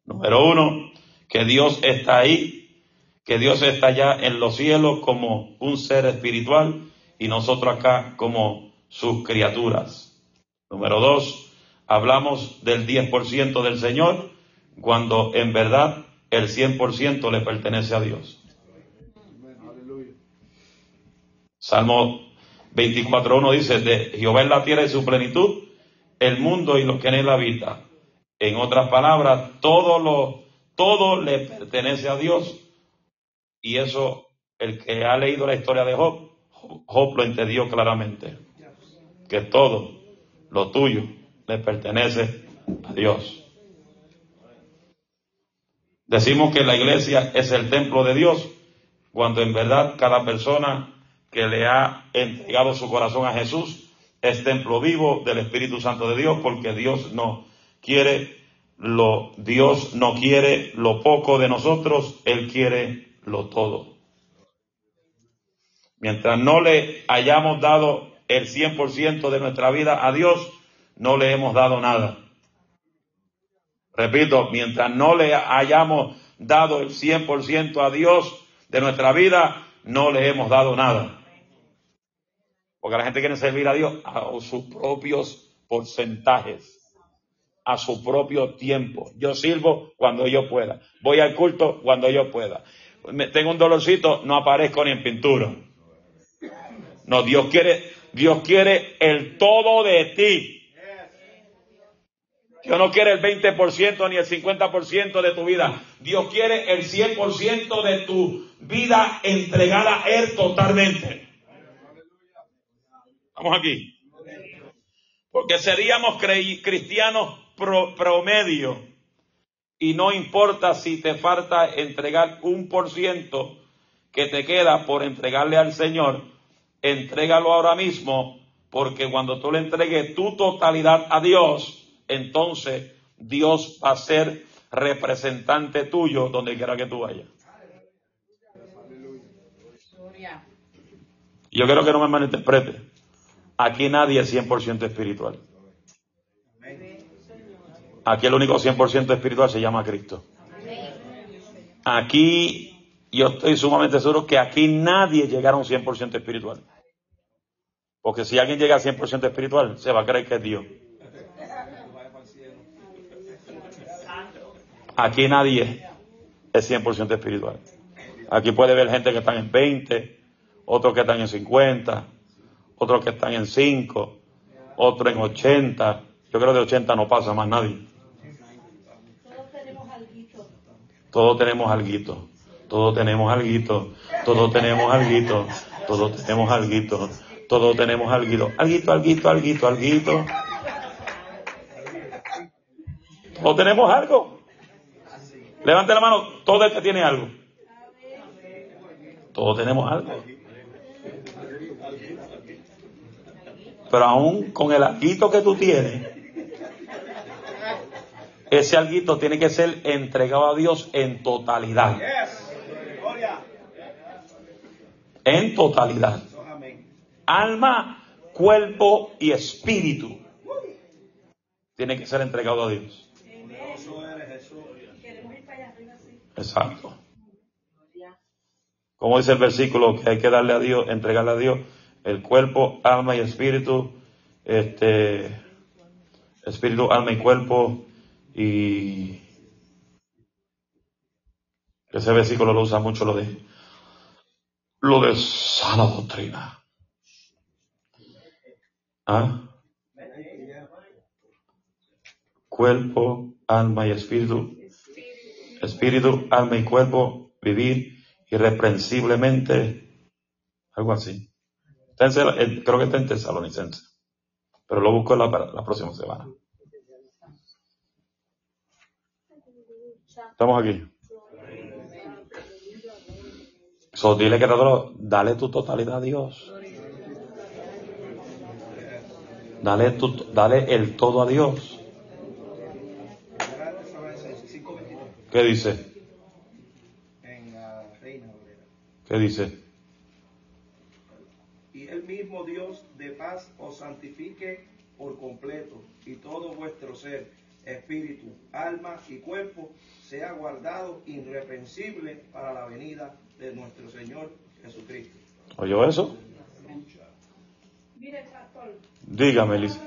Número uno, que Dios está ahí, que Dios está allá en los cielos como un ser espiritual y nosotros acá como sus criaturas. Número dos, hablamos del 10% del Señor cuando en verdad el 100% le pertenece a Dios. Salmo 24.1 dice, de Jehová es la tierra y su plenitud, el mundo y los que en él habita. En otras palabras, todo lo, todo le pertenece a Dios. Y eso, el que ha leído la historia de Job, Job lo entendió claramente. Que todo lo tuyo le pertenece a Dios. Decimos que la iglesia es el templo de Dios, cuando en verdad cada persona que le ha entregado su corazón a Jesús es templo vivo del Espíritu Santo de Dios, porque Dios no quiere lo, Dios no quiere lo poco de nosotros, Él quiere lo todo. Mientras no le hayamos dado el 100% de nuestra vida a Dios, no le hemos dado nada. Repito, mientras no le hayamos dado el 100% a Dios de nuestra vida, no le hemos dado nada. Porque la gente quiere servir a Dios a sus propios porcentajes, a su propio tiempo. Yo sirvo cuando yo pueda. Voy al culto cuando yo pueda. tengo un dolorcito, no aparezco ni en pintura. No, Dios quiere, Dios quiere el todo de ti. Dios no quiere el 20% ni el 50% de tu vida. Dios quiere el 100% de tu vida entregada a Él totalmente. Vamos aquí. Porque seríamos cristianos promedio. Y no importa si te falta entregar un por ciento que te queda por entregarle al Señor, entrégalo ahora mismo, porque cuando tú le entregues tu totalidad a Dios, entonces Dios va a ser representante tuyo donde quiera que tú vayas. Yo quiero que no me malinterprete. Aquí nadie es 100% espiritual. Aquí el único 100% espiritual se llama Cristo. Aquí yo estoy sumamente seguro que aquí nadie llegará a un 100% espiritual. Porque si alguien llega a 100% espiritual, se va a creer que es Dios. Aquí nadie es 100% espiritual. Aquí puede ver gente que están en 20, otros que están en 50, otros que están en 5, otros en 80. Yo creo que de 80 no pasa más nadie. Todos tenemos alguito. Todos tenemos alguito. Todos tenemos alguito. Todos tenemos alguito. Todos tenemos alguito. Todos tenemos alguito. Alguito, alguito, alguito, alguito. Todos tenemos algo. Levante la mano todo el que tiene algo. Todos tenemos algo. Pero aún con el alguito que tú tienes, ese alguito tiene que ser entregado a Dios en totalidad. En totalidad. Alma, cuerpo y espíritu. Tiene que ser entregado a Dios. Exacto. Como dice el versículo, que hay que darle a Dios, entregarle a Dios el cuerpo, alma y espíritu, este, espíritu, alma y cuerpo, y ese versículo lo usa mucho lo de, lo de sana doctrina. ¿Ah? Cuerpo, alma y espíritu espíritu, alma y cuerpo, vivir irreprensiblemente, algo así. creo que está en Tesalonicense, pero lo busco la, la próxima semana. Estamos aquí. So, dile que dale tu totalidad a Dios. Dale, tu, dale el todo a Dios. ¿Qué dice? En la Reina ¿Qué dice? Y el mismo Dios de paz os santifique por completo y todo vuestro ser, espíritu, alma y cuerpo sea guardado irreprensible para la venida de nuestro Señor Jesucristo. ¿Oyó eso? Mire, pastor. Dígame, Liz. si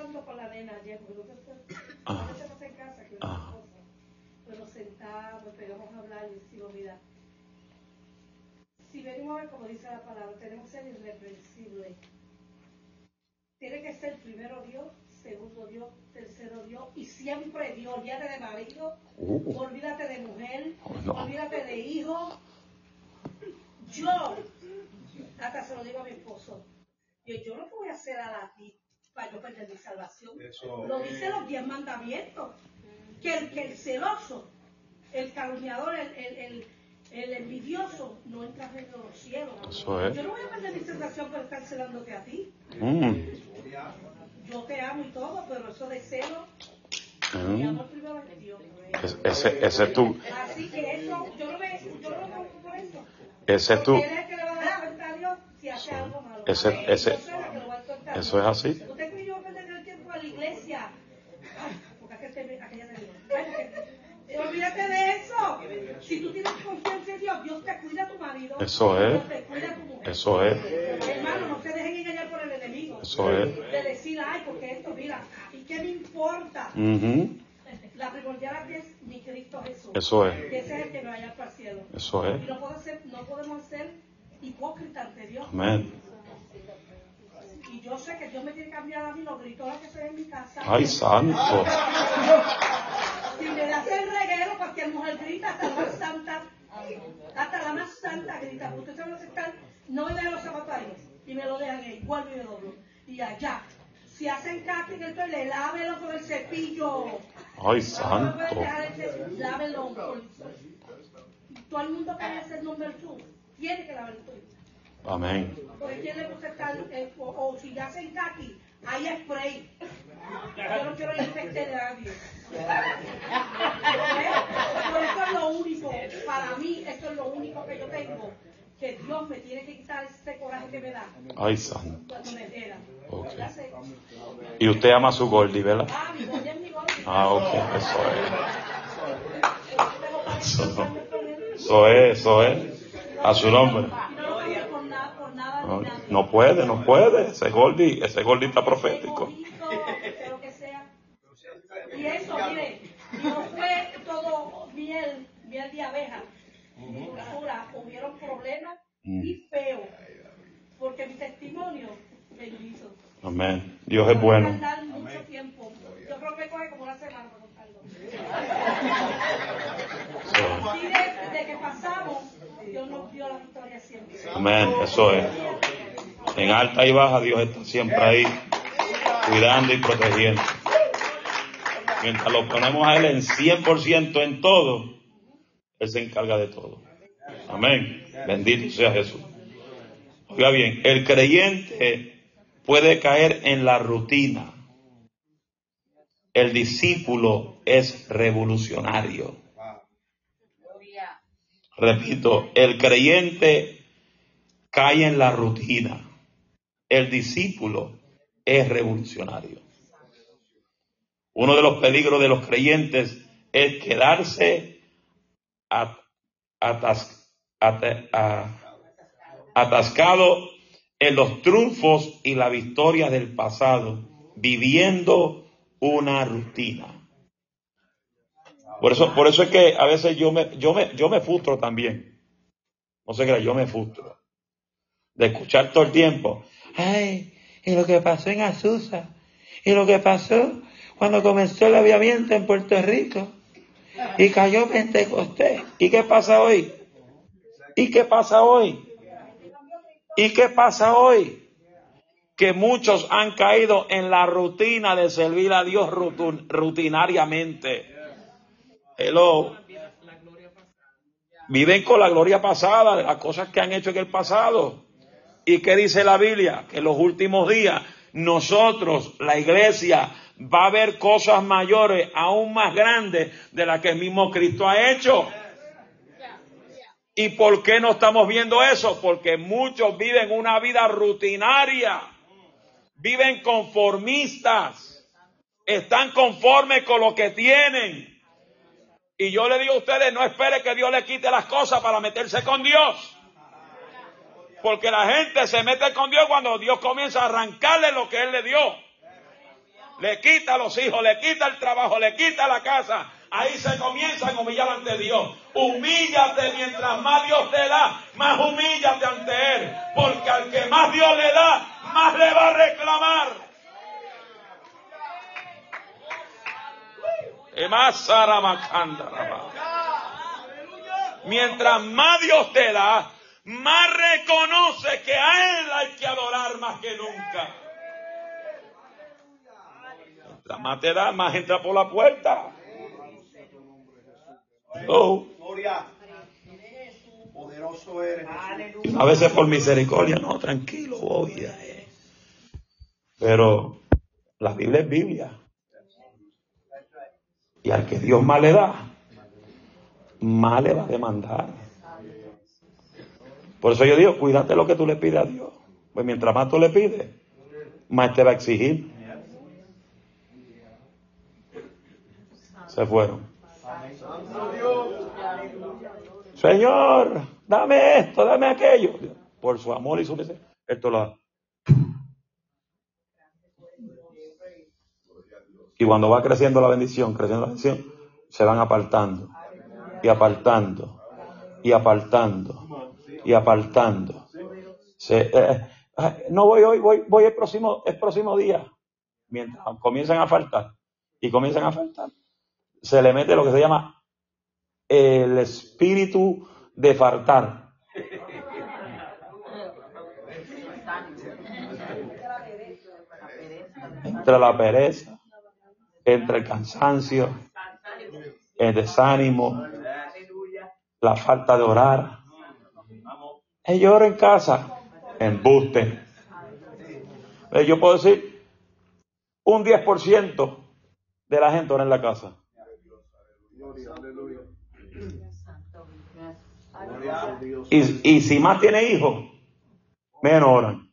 venimos a ver como dice la palabra, tenemos que ser irreprensibles. tiene que ser primero Dios, segundo Dios, tercero Dios y siempre Dios. Olvídate de marido, Uh. olvídate de mujer, Oh, no. olvídate de hijo. Yo, hasta se lo digo a mi esposo, yo, yo no te voy a hacer a la ti para yo perder mi salvación. Lo dicen los diez mandamientos. Que el, que el celoso, el calumniador, el, el, el, el envidioso, no entra dentro de los cielos. Eso es. Yo no voy a perder mi salvación por estar celándote a ti. Mm. Yo te amo y todo, pero eso de celo, Mm. mi amor primero es Dios. Es- Ese, ese es tu, Así que eso, yo no me, yo no me preocupo por eso. ese es tu, Porque él es el que le va a dar cuenta a Dios si hace algo malo. Ese- ese- eso es así. Usted cree que yo voy a perder el tiempo a la iglesia. Ay, porque aquel te, aquella te dijo. Ay, porque- Olvídate de eso. Si tú tienes confianza en Dios, Dios te cuida a tu marido. Eso es. Dios te cuida a tu mujer. Eso es. Hermano, no se dejen engañar por el enemigo. Eso es. De decir, ay, porque esto, mira, ¿y qué me importa? Ujú. La primordial es mi Cristo Jesús. Eso es. Que ese es el que me va a llevar para el cielo. Eso es. Y no, puedo ser, no podemos ser hipócritas ante Dios. Amén. Y yo sé que Dios me tiene que cambiar a mí los gritos que ven en mi casa. Ay, santo. Si me das el reguero, cualquier mujer grita, hasta la más santa, hasta la más santa grita. Porque usted sabe lo que están, no me dejan los zapatos ahí. Y me lo dejan ahí, vuelvo y me doblo. Y allá. Si hacen casting, entonces le lávelo con el cepillo. Ay, No santo. dejar el cepillo, lávelo. con- Todo el mundo que hacer number two, tiene que lavar el tuyo. Amén. Porque quién le gusta estar, eh, o, o si ya hacen kaki, hay spray. Yo no quiero infectar de nadie. Pero eso es lo único, para mí, eso es lo único que yo tengo, que Dios me tiene que quitar ese coraje que me da Ay, santo. cuando me entera. Ok. Ya sé. Y usted ama a su Goldie, ¿verdad? Ah, mi Dios es mi. Ah, ok. Eso es. Tengo 42 años con él. Eso es, eso es. A su nombre. Y no lo cambio por nada, por nada No, puede, no puede. Ese Goldie, ese Goldie está profético. Y eso, mire, no fue todo miel, miel de abeja. Dulzura, hubieron problemas y feos. Porque mi testimonio bendito. Amén. Dios es bueno. Mucho tiempo. Yo creo que me coge como una semana para contarlo. Eso Así de, de que pasamos, Amén. Eso es. En alta y baja, Dios está siempre ahí, cuidando y protegiendo. Mientras lo ponemos a Él en 100% en todo, Él se encarga de todo. Amén. Bendito sea Jesús. Oiga bien, el creyente puede caer en la rutina. El discípulo es revolucionario. Repito, el creyente cae en la rutina. El discípulo es revolucionario. Uno de los peligros de los creyentes es quedarse atascado en los triunfos y la victoria del pasado, viviendo una rutina. Por eso, por eso es que a veces yo me, yo me, yo me frustro también. No sé qué, yo me frustro. De escuchar todo el tiempo. Ay, y lo que pasó en Azusa. Y lo que pasó cuando comenzó el aviamiento en Puerto Rico. Y cayó Pentecostés. ¿Y qué pasa hoy? ¿Y qué pasa hoy? ¿Y qué pasa hoy? Que muchos han caído en la rutina de servir a Dios rutinariamente. Hello. Viven con la gloria pasada, de las cosas que han hecho en el pasado. ¿Y qué dice la Biblia? Que en los últimos días nosotros, la iglesia, va a ver cosas mayores, aún más grandes de las que el mismo Cristo ha hecho. ¿Y por qué no estamos viendo eso? Porque muchos viven una vida rutinaria, viven conformistas, están conformes con lo que tienen. Y yo le digo a ustedes, no espere que Dios le quite las cosas para meterse con Dios. Porque la gente se mete con Dios cuando Dios comienza a arrancarle lo que Él le dio. Le quita los hijos, le quita el trabajo, le quita la casa. Ahí se comienzan a humillar ante Dios. Humíllate mientras más Dios te da, más humíllate ante Él. Porque al que más Dios le da, más le va a reclamar. Mientras más Dios te da, más reconoce que a Él hay que adorar más que nunca. Mientras más te da, más entra por la puerta. Oh. Poderoso eres. A veces por misericordia, no, tranquilo, voy. eh. Pero la Biblia es Biblia. Y al que Dios más le da, más le va a demandar. Por eso yo digo, cuídate lo que tú le pides a Dios. Pues mientras más tú le pides, más te va a exigir. Se fueron. Señor, dame esto, dame aquello. Por su amor y su misericordia. Esto lo Y cuando va creciendo la bendición, creciendo la bendición, se van apartando y apartando y apartando y apartando. Eh, eh, no voy hoy, voy, voy el próximo, el próximo día. Mientras comienzan a faltar y comienzan a faltar, se le mete lo que se llama el espíritu de faltar. Entre la pereza, entre el cansancio, el desánimo, la falta de orar. Yo oro en casa, embuste. Eh, Yo puedo decir, un 10% de la gente ora en la casa. Y, y si más tiene hijos, menos oran.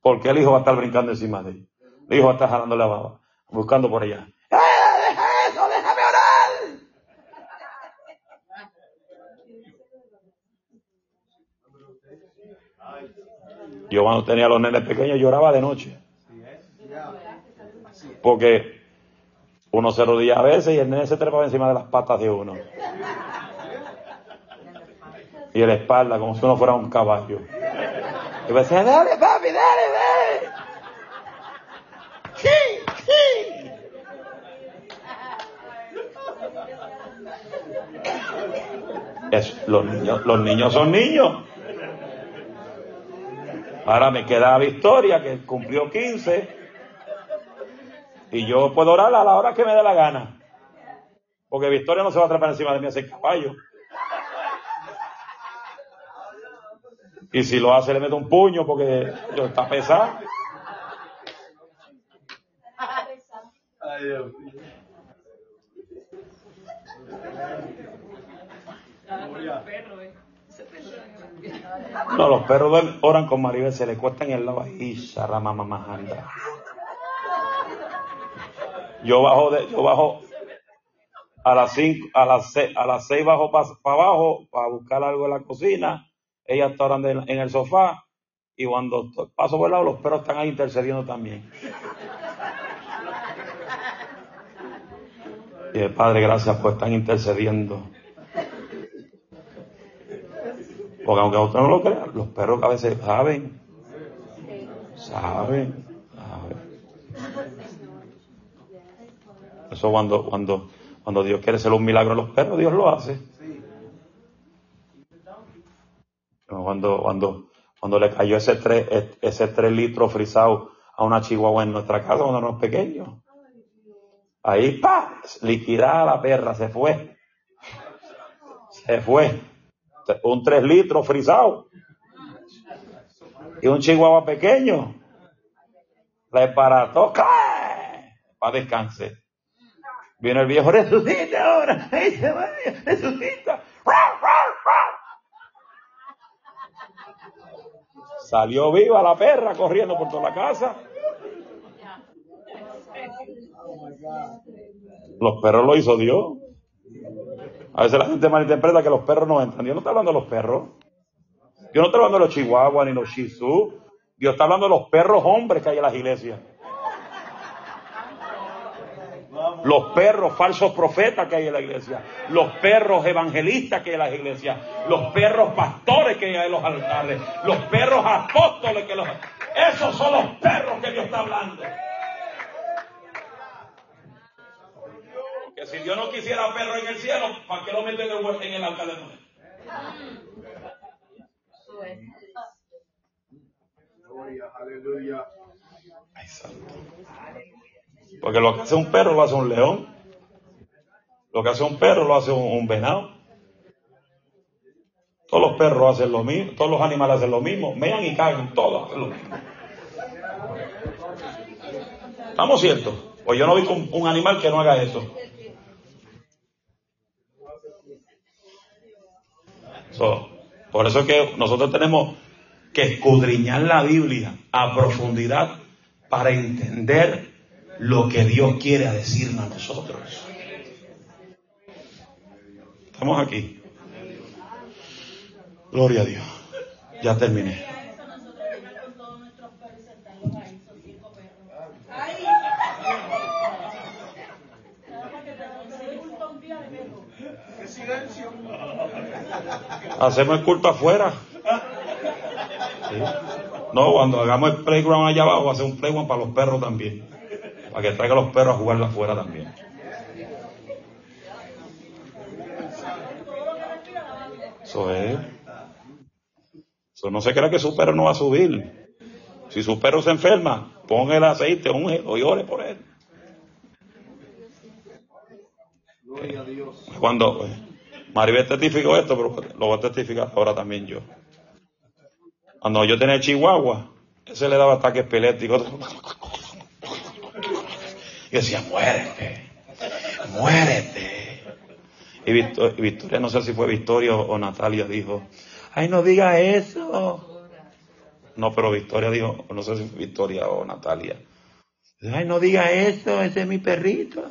Porque el hijo va a estar brincando encima de ellos. El hijo va a estar jalando la baba, buscando por allá. ¡Eh, deja eso! ¡Déjame orar! Yo cuando tenía los nenes pequeños lloraba de noche. Porque uno se rodilla a veces y el nene se trepaba encima de las patas de uno. Y la espalda, como si uno fuera un caballo. Y me decía, dale, papi, dale. Sí, sí. Los, niños, los niños son niños. Ahora me queda Victoria, que cumplió 15. Y yo puedo orar a la hora que me dé la gana. Porque Victoria no se va a atrapar encima de mí a caballo. Y si lo hace, le meto un puño porque yo está pesado. No, los perros oran con Maribel, se le cuestan en el lado ahí, sharamamamajanda. Yo bajo de, yo bajo a las cinco, a las seis, a las seis bajo para abajo para buscar algo en la cocina. Ella está orando en, el sofá y cuando paso por el lado los perros están ahí intercediendo también. Y el Padre, gracias por estar intercediendo. Porque aunque usted no lo crea, los perros a veces saben, saben, saben. Eso cuando, cuando, cuando Dios quiere hacer un milagro a los perros, Dios lo hace. Cuando, cuando, cuando le cayó ese tres, ese tres litros frisado a una chihuahua en nuestra casa cuando éramos pequeños. Ahí, pa, liquidada la perra, se fue. Se fue. Un tres litros frisado. Y un chihuahua pequeño. Le parató, para descanse. Viene el viejo, resucita ahora. ¡Ay, se va, resucita! Salió viva la perra corriendo por toda la casa. Los perros lo hizo Dios. A veces la gente malinterpreta que los perros no entran. Dios no está hablando de los perros. Dios no está hablando de los chihuahuas ni los shih tzu. Dios está hablando de los perros hombres que hay en las iglesias. Los perros falsos profetas que hay en la iglesia. Los perros evangelistas que hay en las iglesias. Los perros pastores que hay en los altares. Los perros apóstoles que los... Esos son los perros que Dios está hablando. Que si Dios no quisiera perro en el cielo, ¿para qué lo meten en el, en el arca de? Gloria, aleluya. Ay, santo. Porque lo que hace un perro lo hace un león. Lo que hace un perro lo hace un, un venado. Todos los perros hacen lo mismo, todos los animales hacen lo mismo, mean y cagan, todos hacen lo mismo. ¿Estamos ciertos? Pues yo no visto un, un animal que no haga eso. Por eso es que nosotros tenemos que escudriñar la Biblia a profundidad para entender lo que Dios quiere decirnos a nosotros. Estamos aquí. Gloria a Dios. Ya terminé. Eso nosotros llegar con todos nuestros perros y sentarlos ahí, son cinco perros. ¡Ay! Nada más que te un montón de perros. ¡Qué silencio! Hacemos el culto afuera. Sí. No, cuando hagamos el playground allá abajo, hacer un playground para los perros también. Para que traigan los perros a jugar afuera también. Eso es. Eso no se crea que su perro no va a subir. Si su perro se enferma, ponga el aceite, úngelo y ore por él. Gloria a Dios. Cuando Maribel testificó esto, pero lo voy a testificar ahora también yo. Cuando yo tenía Chihuahua, ese le daba ataques epilépticos. Y decía, muérete, muérete. Y Victor- y Victoria, no sé si fue Victoria o Natalia, dijo, ay, no diga eso. No, pero Victoria dijo, no sé si fue Victoria o Natalia. Ay, no diga eso, ese es mi perrito.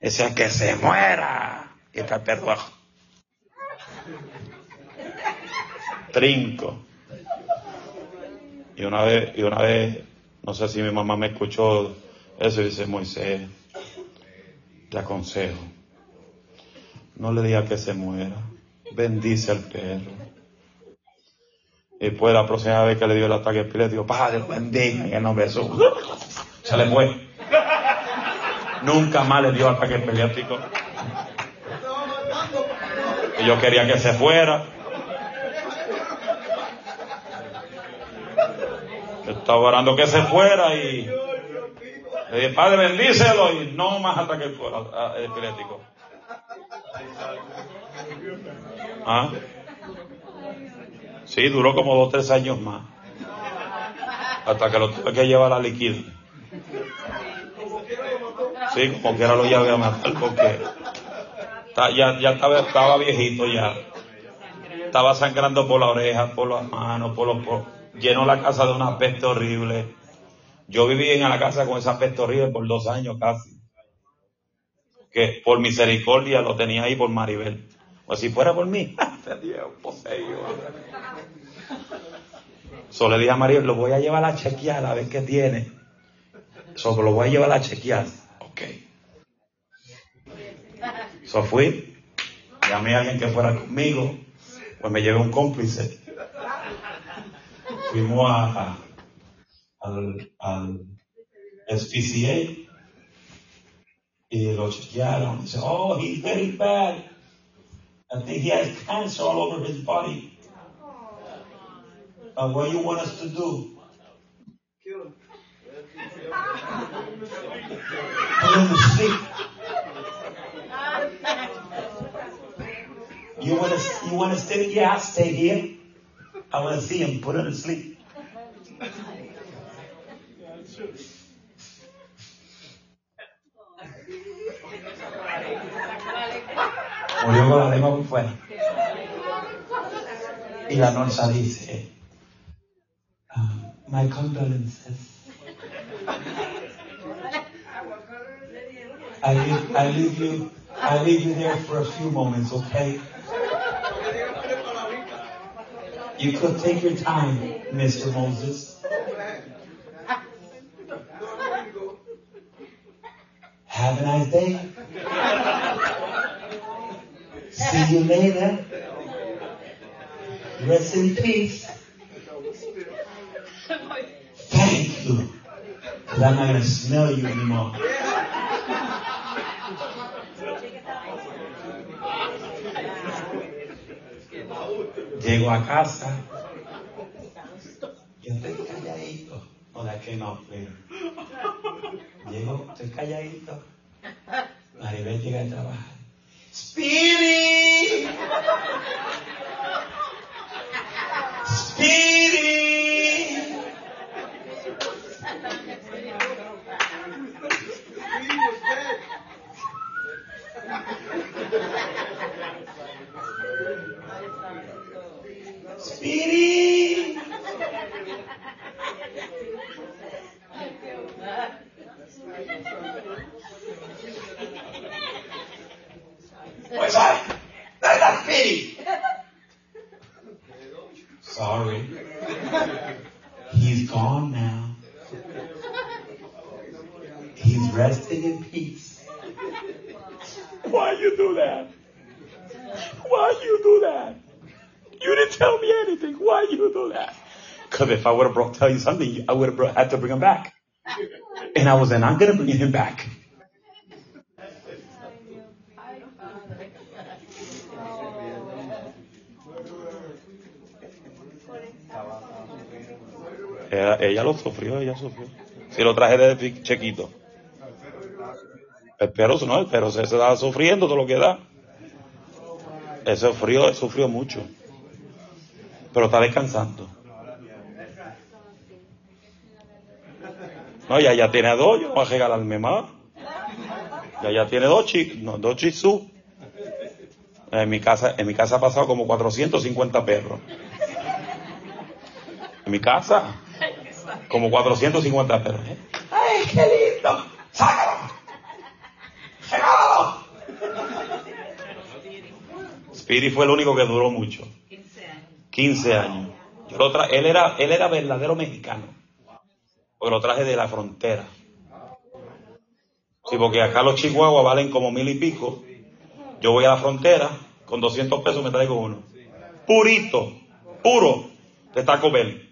Ese es que se muera. Está el perro abajo. Trinco. Y una vez, y una vez, no sé si mi mamá me escuchó eso dice, Moisés, te aconsejo, no le diga que se muera, bendice al perro. Y después la próxima vez que le dio el ataque epiléptico, Padre, lo bendiga en el nombre de. Se le fue. Nunca más le dio ataque epiléptico. Yo quería que se fuera. Yo estaba orando que se fuera y le dije, Padre, bendícelo y no más ataque epiléptico. ¿Ah? Sí, duró como dos o tres años más. Hasta que lo tuve que llevar a liquid. Sí, como quiera lo llevé a matar porque ya, ya estaba, viejito ya. Estaba sangrando por la oreja, por las manos, por los... Por, llenó la casa de una peste horrible. Yo viví en la casa con esa peste horrible por dos años casi. Que por misericordia lo tenía ahí por Maribel. O si fuera por mí, Dios, poseído. Solo le dije a Maribel, lo voy a llevar a chequear a ver qué tiene. Solo lo voy a llevar a chequear. Ok. So fui, llamé a alguien que fuera conmigo, pues me llevé un cómplice. Fuimos a, a- al, al SPCA y lo chequearon. Dice, oh, he's very bad. I think he has cancer all over his body. Uh, what you want us to do? Put him to sleep. You want to you want to stay? Yeah, I'll stay here. I want to see him. Put him to sleep. Murió con la lengua fuera. Y la norsa dice, ah, my condolences. I leave, I leave you, I leave you there for a few moments, okay? You could take your time, Mr. Moses. Have a nice day. See you later. Rest in peace. Thank you. Because I'm not going to smell you anymore. Llego a casa. Yo estoy calladito. No, that came out later. Llego, estoy calladito. Maribel llega a trabajar. Speedy! Speedy! He was dead. Speedy! Where's that? That's not Speedy! Sorry. He's gone now. He's resting in peace. Why you do that? Why you do that? You didn't tell me anything. Why you do that? Because if I would have brought tell you something, I would have had to bring him back. And I was I'm bring him back. Ella, lo sufrió, ella sufrió. Si lo traje de chiquito. El perro no, el perro se, sufriendo todo lo que da. Él sufrió, sufrió mucho. Pero está descansando. No, ya, ya tiene dos, yo voy a regalarme más. Ya, ya tiene dos chicos, no, dos chisú. En mi casa, en mi casa ha pasado como 450 perros. En mi casa, como 450 perros. ¿eh? ¡Ay, qué lindo! ¡Sácalo! ¡Regálalo! Speedy fue el único que duró mucho. 15 años. Yo lo tra él, era, él era verdadero mexicano. Porque lo traje de la frontera. Sí, porque acá los chihuahuas valen como mil y pico. Yo voy a la frontera, con 200 pesos me traigo uno. Purito, puro, de Taco Bell.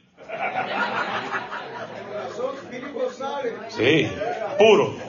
Sí, puro.